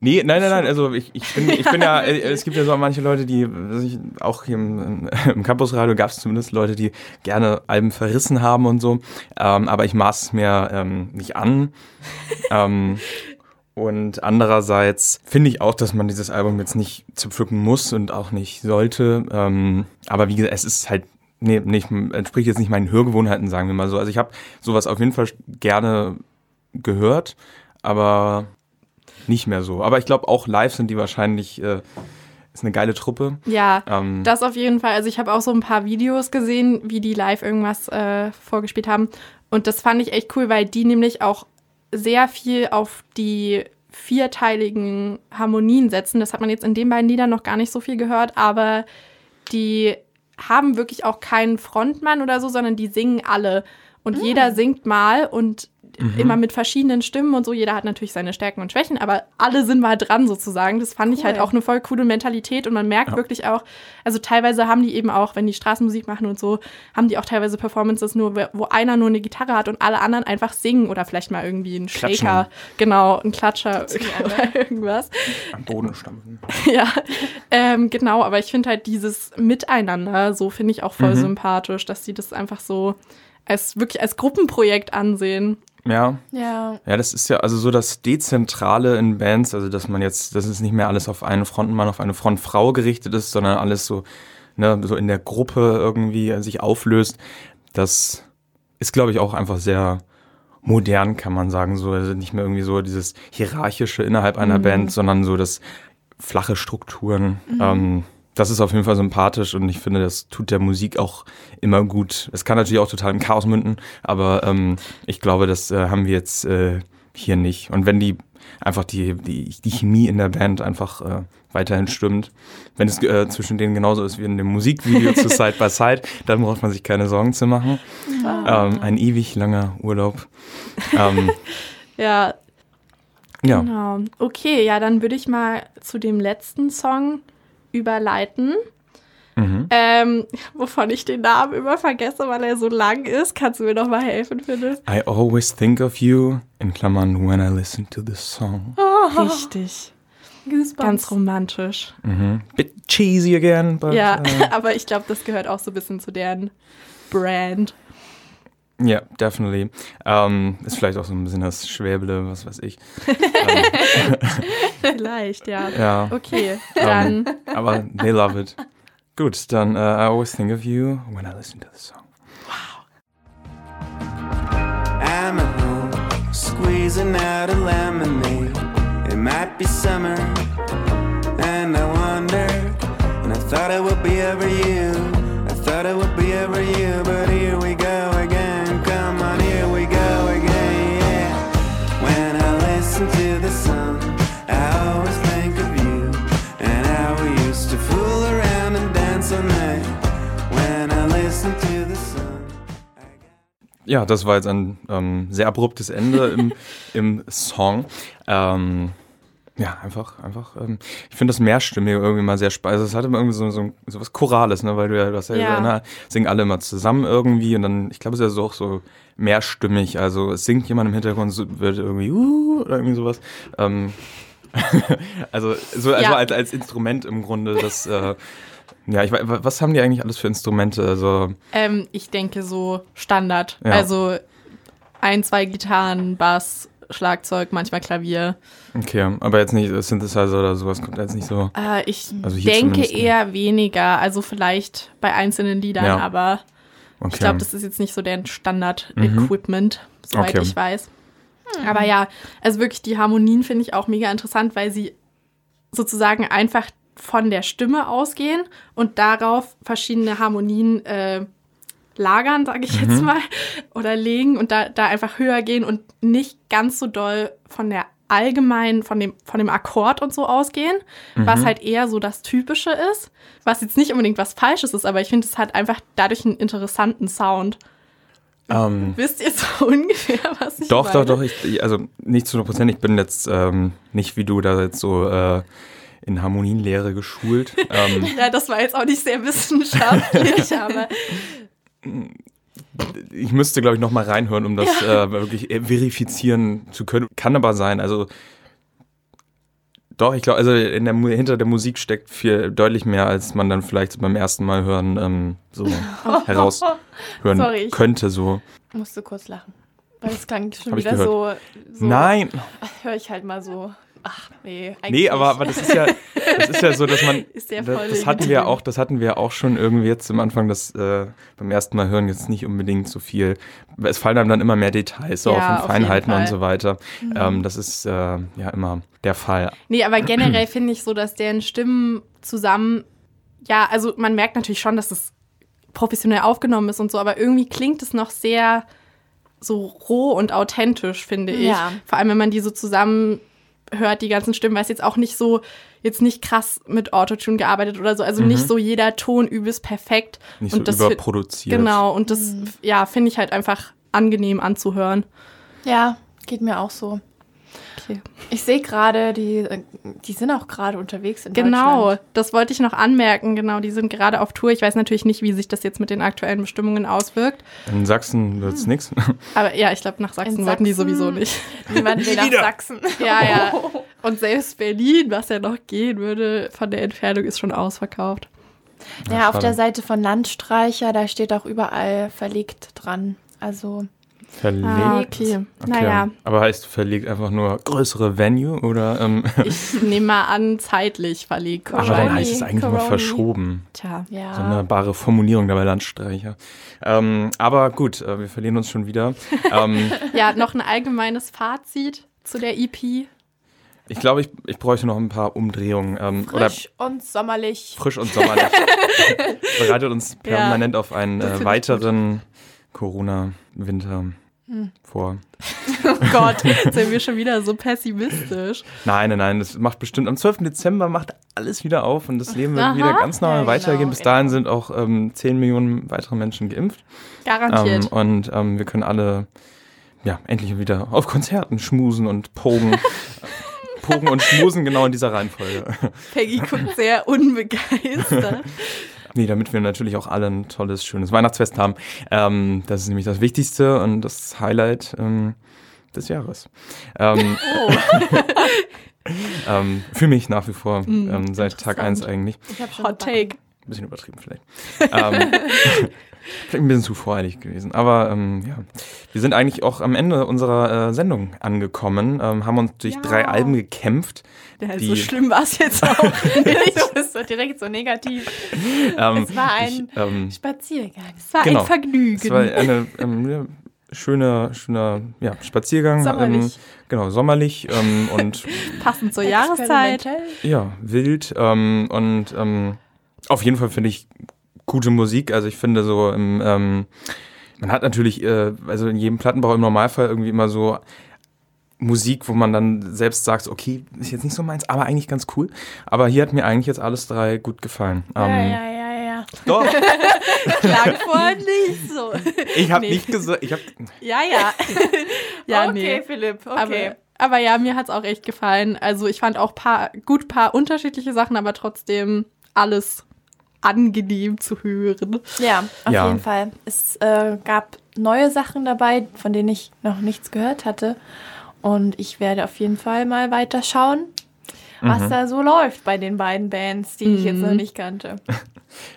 Nee, nein, nein, nein, also ich, ich, bin, ich bin ja, äh, es gibt ja so manche Leute, die, ich, auch hier im, im Campusradio gab es zumindest Leute, die gerne Alben verrissen haben und so, ähm, aber ich maß es mir ähm, nicht an. ähm, und andererseits finde ich auch, dass man dieses Album jetzt nicht zerpflücken muss und auch nicht sollte. Ähm, aber wie gesagt, es ist halt, nee, nicht, entspricht jetzt nicht meinen Hörgewohnheiten, sagen wir mal so. Also ich habe sowas auf jeden Fall gerne gehört, aber nicht mehr so. Aber ich glaube, auch live sind die wahrscheinlich, äh, ist eine geile Truppe. Ja, Ähm, das auf jeden Fall. Also ich habe auch so ein paar Videos gesehen, wie die live irgendwas äh, vorgespielt haben. Und das fand ich echt cool, weil die nämlich auch sehr viel auf die vierteiligen Harmonien setzen. Das hat man jetzt in den beiden Liedern noch gar nicht so viel gehört, aber die haben wirklich auch keinen Frontmann oder so, sondern die singen alle. Und jeder singt mal und immer mit verschiedenen Stimmen und so. Jeder hat natürlich seine Stärken und Schwächen, aber alle sind mal dran sozusagen. Das fand ich halt Cool. auch eine voll coole Mentalität und man merkt wirklich auch, also teilweise haben die eben auch, wenn die Straßenmusik machen und so, haben die auch teilweise Performances nur, wo einer nur eine Gitarre hat und alle anderen einfach singen oder vielleicht mal irgendwie einen Klatschen. Shaker, genau, ein Klatscher oder irgendwas. am Boden stampfen. Ja, ähm, genau, aber ich finde halt dieses Miteinander, so finde ich auch voll sympathisch, dass sie das einfach so als wirklich als Gruppenprojekt ansehen. Ja, Ja. Ja, das ist ja also so das Dezentrale in Bands, also dass man jetzt, dass es nicht mehr alles auf einen Frontmann, auf eine Frontfrau gerichtet ist, sondern alles so, ne, so in der Gruppe irgendwie äh, sich auflöst. Das ist, glaube ich, auch einfach sehr modern, kann man sagen. So, also nicht mehr irgendwie so dieses Hierarchische innerhalb einer Band, sondern so das flache Strukturen. Ähm, das ist auf jeden Fall sympathisch und ich finde, das tut der Musik auch immer gut. Es kann natürlich auch total im Chaos münden, aber ähm, ich glaube, das äh, haben wir jetzt äh, hier nicht. Und wenn die einfach die, die, die Chemie in der Band einfach äh, weiterhin stimmt, wenn es äh, zwischen denen genauso ist wie in dem Musikvideo zu Side by Side, dann braucht man sich keine Sorgen zu machen. Ähm, ein ewig langer Urlaub. Ähm, Ja, ja. genau. Okay, ja, dann würde ich mal zu dem letzten Song überleiten. Mhm. Ähm, wovon ich den Namen immer vergesse, weil er so lang ist. Kannst du mir noch mal helfen, Philipp? I always think of you, in Klammern, when I listen to this song. Richtig. Goosebumps. Ganz romantisch. Mhm. Bit cheesy again, but Ja, äh, aber ich glaube, das gehört auch so ein bisschen zu deren Brand. Ja, definitely. Ähm, ist vielleicht auch so ein bisschen das Schwäble, was weiß ich. Vielleicht, ja. ja. Okay, um, dann. Um, aber they love it. Gut, dann uh, I always think of you when I listen to the song. Squeezing out a lemonade. It might be summer, and I wonder. And I thought it would be over you. I thought it would be over you, but Ja, das war jetzt ein ähm, sehr abruptes Ende im, im Song. Ähm, ja, einfach, einfach. Ähm, ich finde das Mehrstimmige irgendwie mal sehr spannend. Also es hat immer irgendwie so, so, so was Chorales, ne? Weil du ja, du hast ja, Ja. na, singen alle immer zusammen irgendwie und dann, ich glaube, es ist ja so auch so mehrstimmig. Also es singt jemand im Hintergrund, so, wird irgendwie uh, oder irgendwie sowas. Ähm, also so also Ja. als, als Instrument im Grunde, das. Äh, ja, ich weiß, was haben die eigentlich alles für Instrumente? Also Ähm, ich denke so Standard. Ja. Also ein, zwei Gitarren, Bass, Schlagzeug, manchmal Klavier. Okay, aber jetzt nicht Synthesizer oder sowas kommt jetzt nicht so. Äh, ich Also denke zumindest eher weniger. Also vielleicht bei einzelnen Liedern, Ja. aber Okay. ich glaube, das ist jetzt nicht so deren Standard-Equipment, soweit Okay. ich weiß. Aber ja, also wirklich die Harmonien finde ich auch mega interessant, weil sie sozusagen einfach von der Stimme ausgehen und darauf verschiedene Harmonien äh, lagern, sage ich Mhm. jetzt mal, oder legen und da, da einfach höher gehen und nicht ganz so doll von der allgemeinen, von dem, von dem Akkord und so ausgehen, Mhm. was halt eher so das Typische ist, was jetzt nicht unbedingt was Falsches ist, aber ich finde es hat einfach dadurch einen interessanten Sound. ähm, Wisst ihr so ungefähr, was ich doch, meine? doch, doch. Ich- also nicht zu 100 Prozent. Ich bin jetzt ähm, nicht wie du da jetzt so äh, in Harmonienlehre geschult. ähm, Ja, das war jetzt auch nicht sehr wissenschaftlich, aber ich müsste, glaube ich, noch mal reinhören, um das äh, wirklich verifizieren zu können. Kann aber sein. Also doch, ich glaube, also der, hinter der Musik steckt viel deutlich mehr, als man dann vielleicht beim ersten Mal hören ähm, so heraushören Sorry, ich- könnte. So. Musste kurz lachen. Weil es klang schon wieder so, so. Nein, Höre ich halt mal so. Ach, nee. Eigentlich nee, aber, aber das ist ja, das ist ja so, dass man Ist ja das, voll das hatten wir auch, das hatten wir auch schon irgendwie jetzt am Anfang, das äh, beim ersten Mal hören jetzt nicht unbedingt so viel. Es fallen einem dann immer mehr Details so Ja, auf und Feinheiten und so weiter. Ähm, das ist äh, ja immer der Fall. Nee, aber generell finde ich so, dass deren Stimmen zusammen, ja, also man merkt natürlich schon, dass es professionell aufgenommen ist und so, aber irgendwie klingt es noch sehr so roh und authentisch, finde ich. Ja. Vor allem, wenn man die so zusammen hört, die ganzen Stimmen, weil es jetzt auch nicht so, jetzt nicht krass mit Autotune gearbeitet oder so, also nicht so jeder Ton übelst perfekt. Mhm. Nicht und so das überproduziert. Genau, und das, ja, finde ich halt einfach angenehm anzuhören. Ja, geht mir auch so. Okay. Ich sehe gerade, die, die sind auch gerade unterwegs in Genau, Deutschland. das wollte ich noch anmerken. Genau, die sind gerade auf Tour. Ich weiß natürlich nicht, wie sich das jetzt mit den aktuellen Bestimmungen auswirkt. In Sachsen wird's Hm. nix. Aber ja, ich glaube, nach Sachsen In wollten die Sachsen? sowieso nicht. Niemand will nach Sachsen. Ja, ja. Und selbst Berlin, was ja noch gehen würde, von der Entfernung ist schon ausverkauft. Ja, auf schade. der Seite von Landstreicher, da steht auch überall verlegt dran. Also, Verlegt. Ah, okay. Naja, Aber heißt verlegt einfach nur größere Venue oder? Ähm, ich nehme mal an, zeitlich verlegt. aber dann heißt es eigentlich immer Corona. verschoben. Tja. ja. Sonderbare Formulierung dabei Landstreicher. Ähm, aber gut, äh, wir verlieren uns schon wieder. ähm, Ja, noch ein allgemeines Fazit zu der EP. ich glaube, ich, ich bräuchte noch ein paar Umdrehungen. Ähm, Frisch und sommerlich. frisch und sommerlich. Bereitet uns permanent auf einen äh, weiteren Corona-Winter Hm. vor. Oh Gott, jetzt sind wir schon wieder so pessimistisch. Nein, nein, nein, das macht bestimmt. Am 12. Dezember macht alles wieder auf und das Leben wird Aha. wieder ganz normal Ja, weitergehen. genau, Bis dahin genau. sind auch ähm, 10 Millionen weitere Menschen geimpft. Garantiert. Ähm, und ähm, wir können alle ja, endlich wieder auf Konzerten schmusen und pogen. pogen und schmusen, genau in dieser Reihenfolge. Peggy guckt sehr unbegeistert. Nee, damit wir natürlich auch alle ein tolles, schönes Weihnachtsfest haben. Ähm, das ist nämlich das Wichtigste und das Highlight ähm, des Jahres. Ähm, Oh. ähm, für mich nach wie vor, Mm, ähm, seit Tag interessant. 1 eigentlich. Ich habe schon Hot Take. Ein bisschen übertrieben vielleicht. ähm, vielleicht ein bisschen zu voreilig gewesen. Aber ähm, ja, wir sind eigentlich auch am Ende unserer äh, Sendung angekommen, ähm, haben uns durch Ja. drei Alben gekämpft. Ja, so schlimm war es jetzt auch nicht. Bist so direkt so negativ. Ähm, Es war ein ich, ähm, Spaziergang. Es war Genau. ein Vergnügen. es war eine, ähm, ja, schöner, schöner ja, Spaziergang. Sommerlich. genau, sommerlich ähm, und Passend zur Jahreszeit. Ja, wild. Ähm, und ähm, auf jeden Fall finde ich gute Musik. Also ich finde so im, ähm, man hat natürlich, äh, also in jedem Plattenbau im Normalfall irgendwie immer so Musik, wo man dann selbst sagt, okay, ist jetzt nicht so meins, aber eigentlich ganz cool. Aber hier hat mir eigentlich jetzt alles drei gut gefallen. Ja, Ähm, ja, ja, ja. Doch, Klang vorher nicht so. ich habe Nee. nicht gesagt, ich habe Ja, ja. ja, okay, nee. Philipp, okay. Aber, aber ja, mir hat's auch echt gefallen. Also ich fand auch paar, gut paar unterschiedliche Sachen, aber trotzdem alles angenehm zu hören. Ja, auf Ja. jeden Fall. Es äh, gab neue Sachen dabei, von denen ich noch nichts gehört hatte. Und ich werde auf jeden Fall mal weiter schauen, was Mhm. da so läuft bei den beiden Bands, die ich jetzt noch nicht kannte.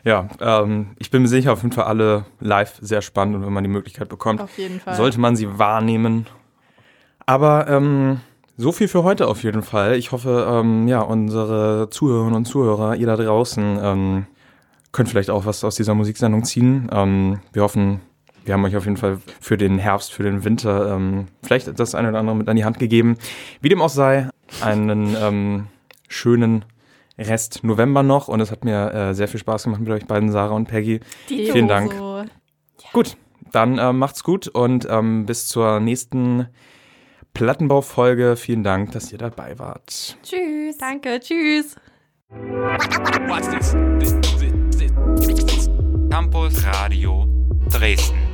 Ja, ähm, ich bin mir sicher, auf jeden Fall alle live sehr spannend und wenn man die Möglichkeit bekommt, Auf jeden Fall. sollte man sie wahrnehmen. Aber ähm, so viel für heute auf jeden Fall. Ich hoffe, ähm, ja, unsere Zuhörerinnen und Zuhörer, ihr da draußen, ähm, könnt vielleicht auch was aus dieser Musiksendung ziehen. Ähm, wir hoffen, wir haben euch auf jeden Fall für den Herbst, für den Winter ähm, vielleicht das eine oder andere mit an die Hand gegeben. Wie dem auch sei, einen ähm, schönen Rest November noch und es hat mir äh, sehr viel Spaß gemacht mit euch beiden, Sarah und Peggy. Vielen Dank. So. Gut, dann äh, macht's gut und ähm, bis zur nächsten Plattenbaufolge. Vielen Dank, dass ihr dabei wart. Tschüss. Danke, tschüss. Campus Radio Dresden.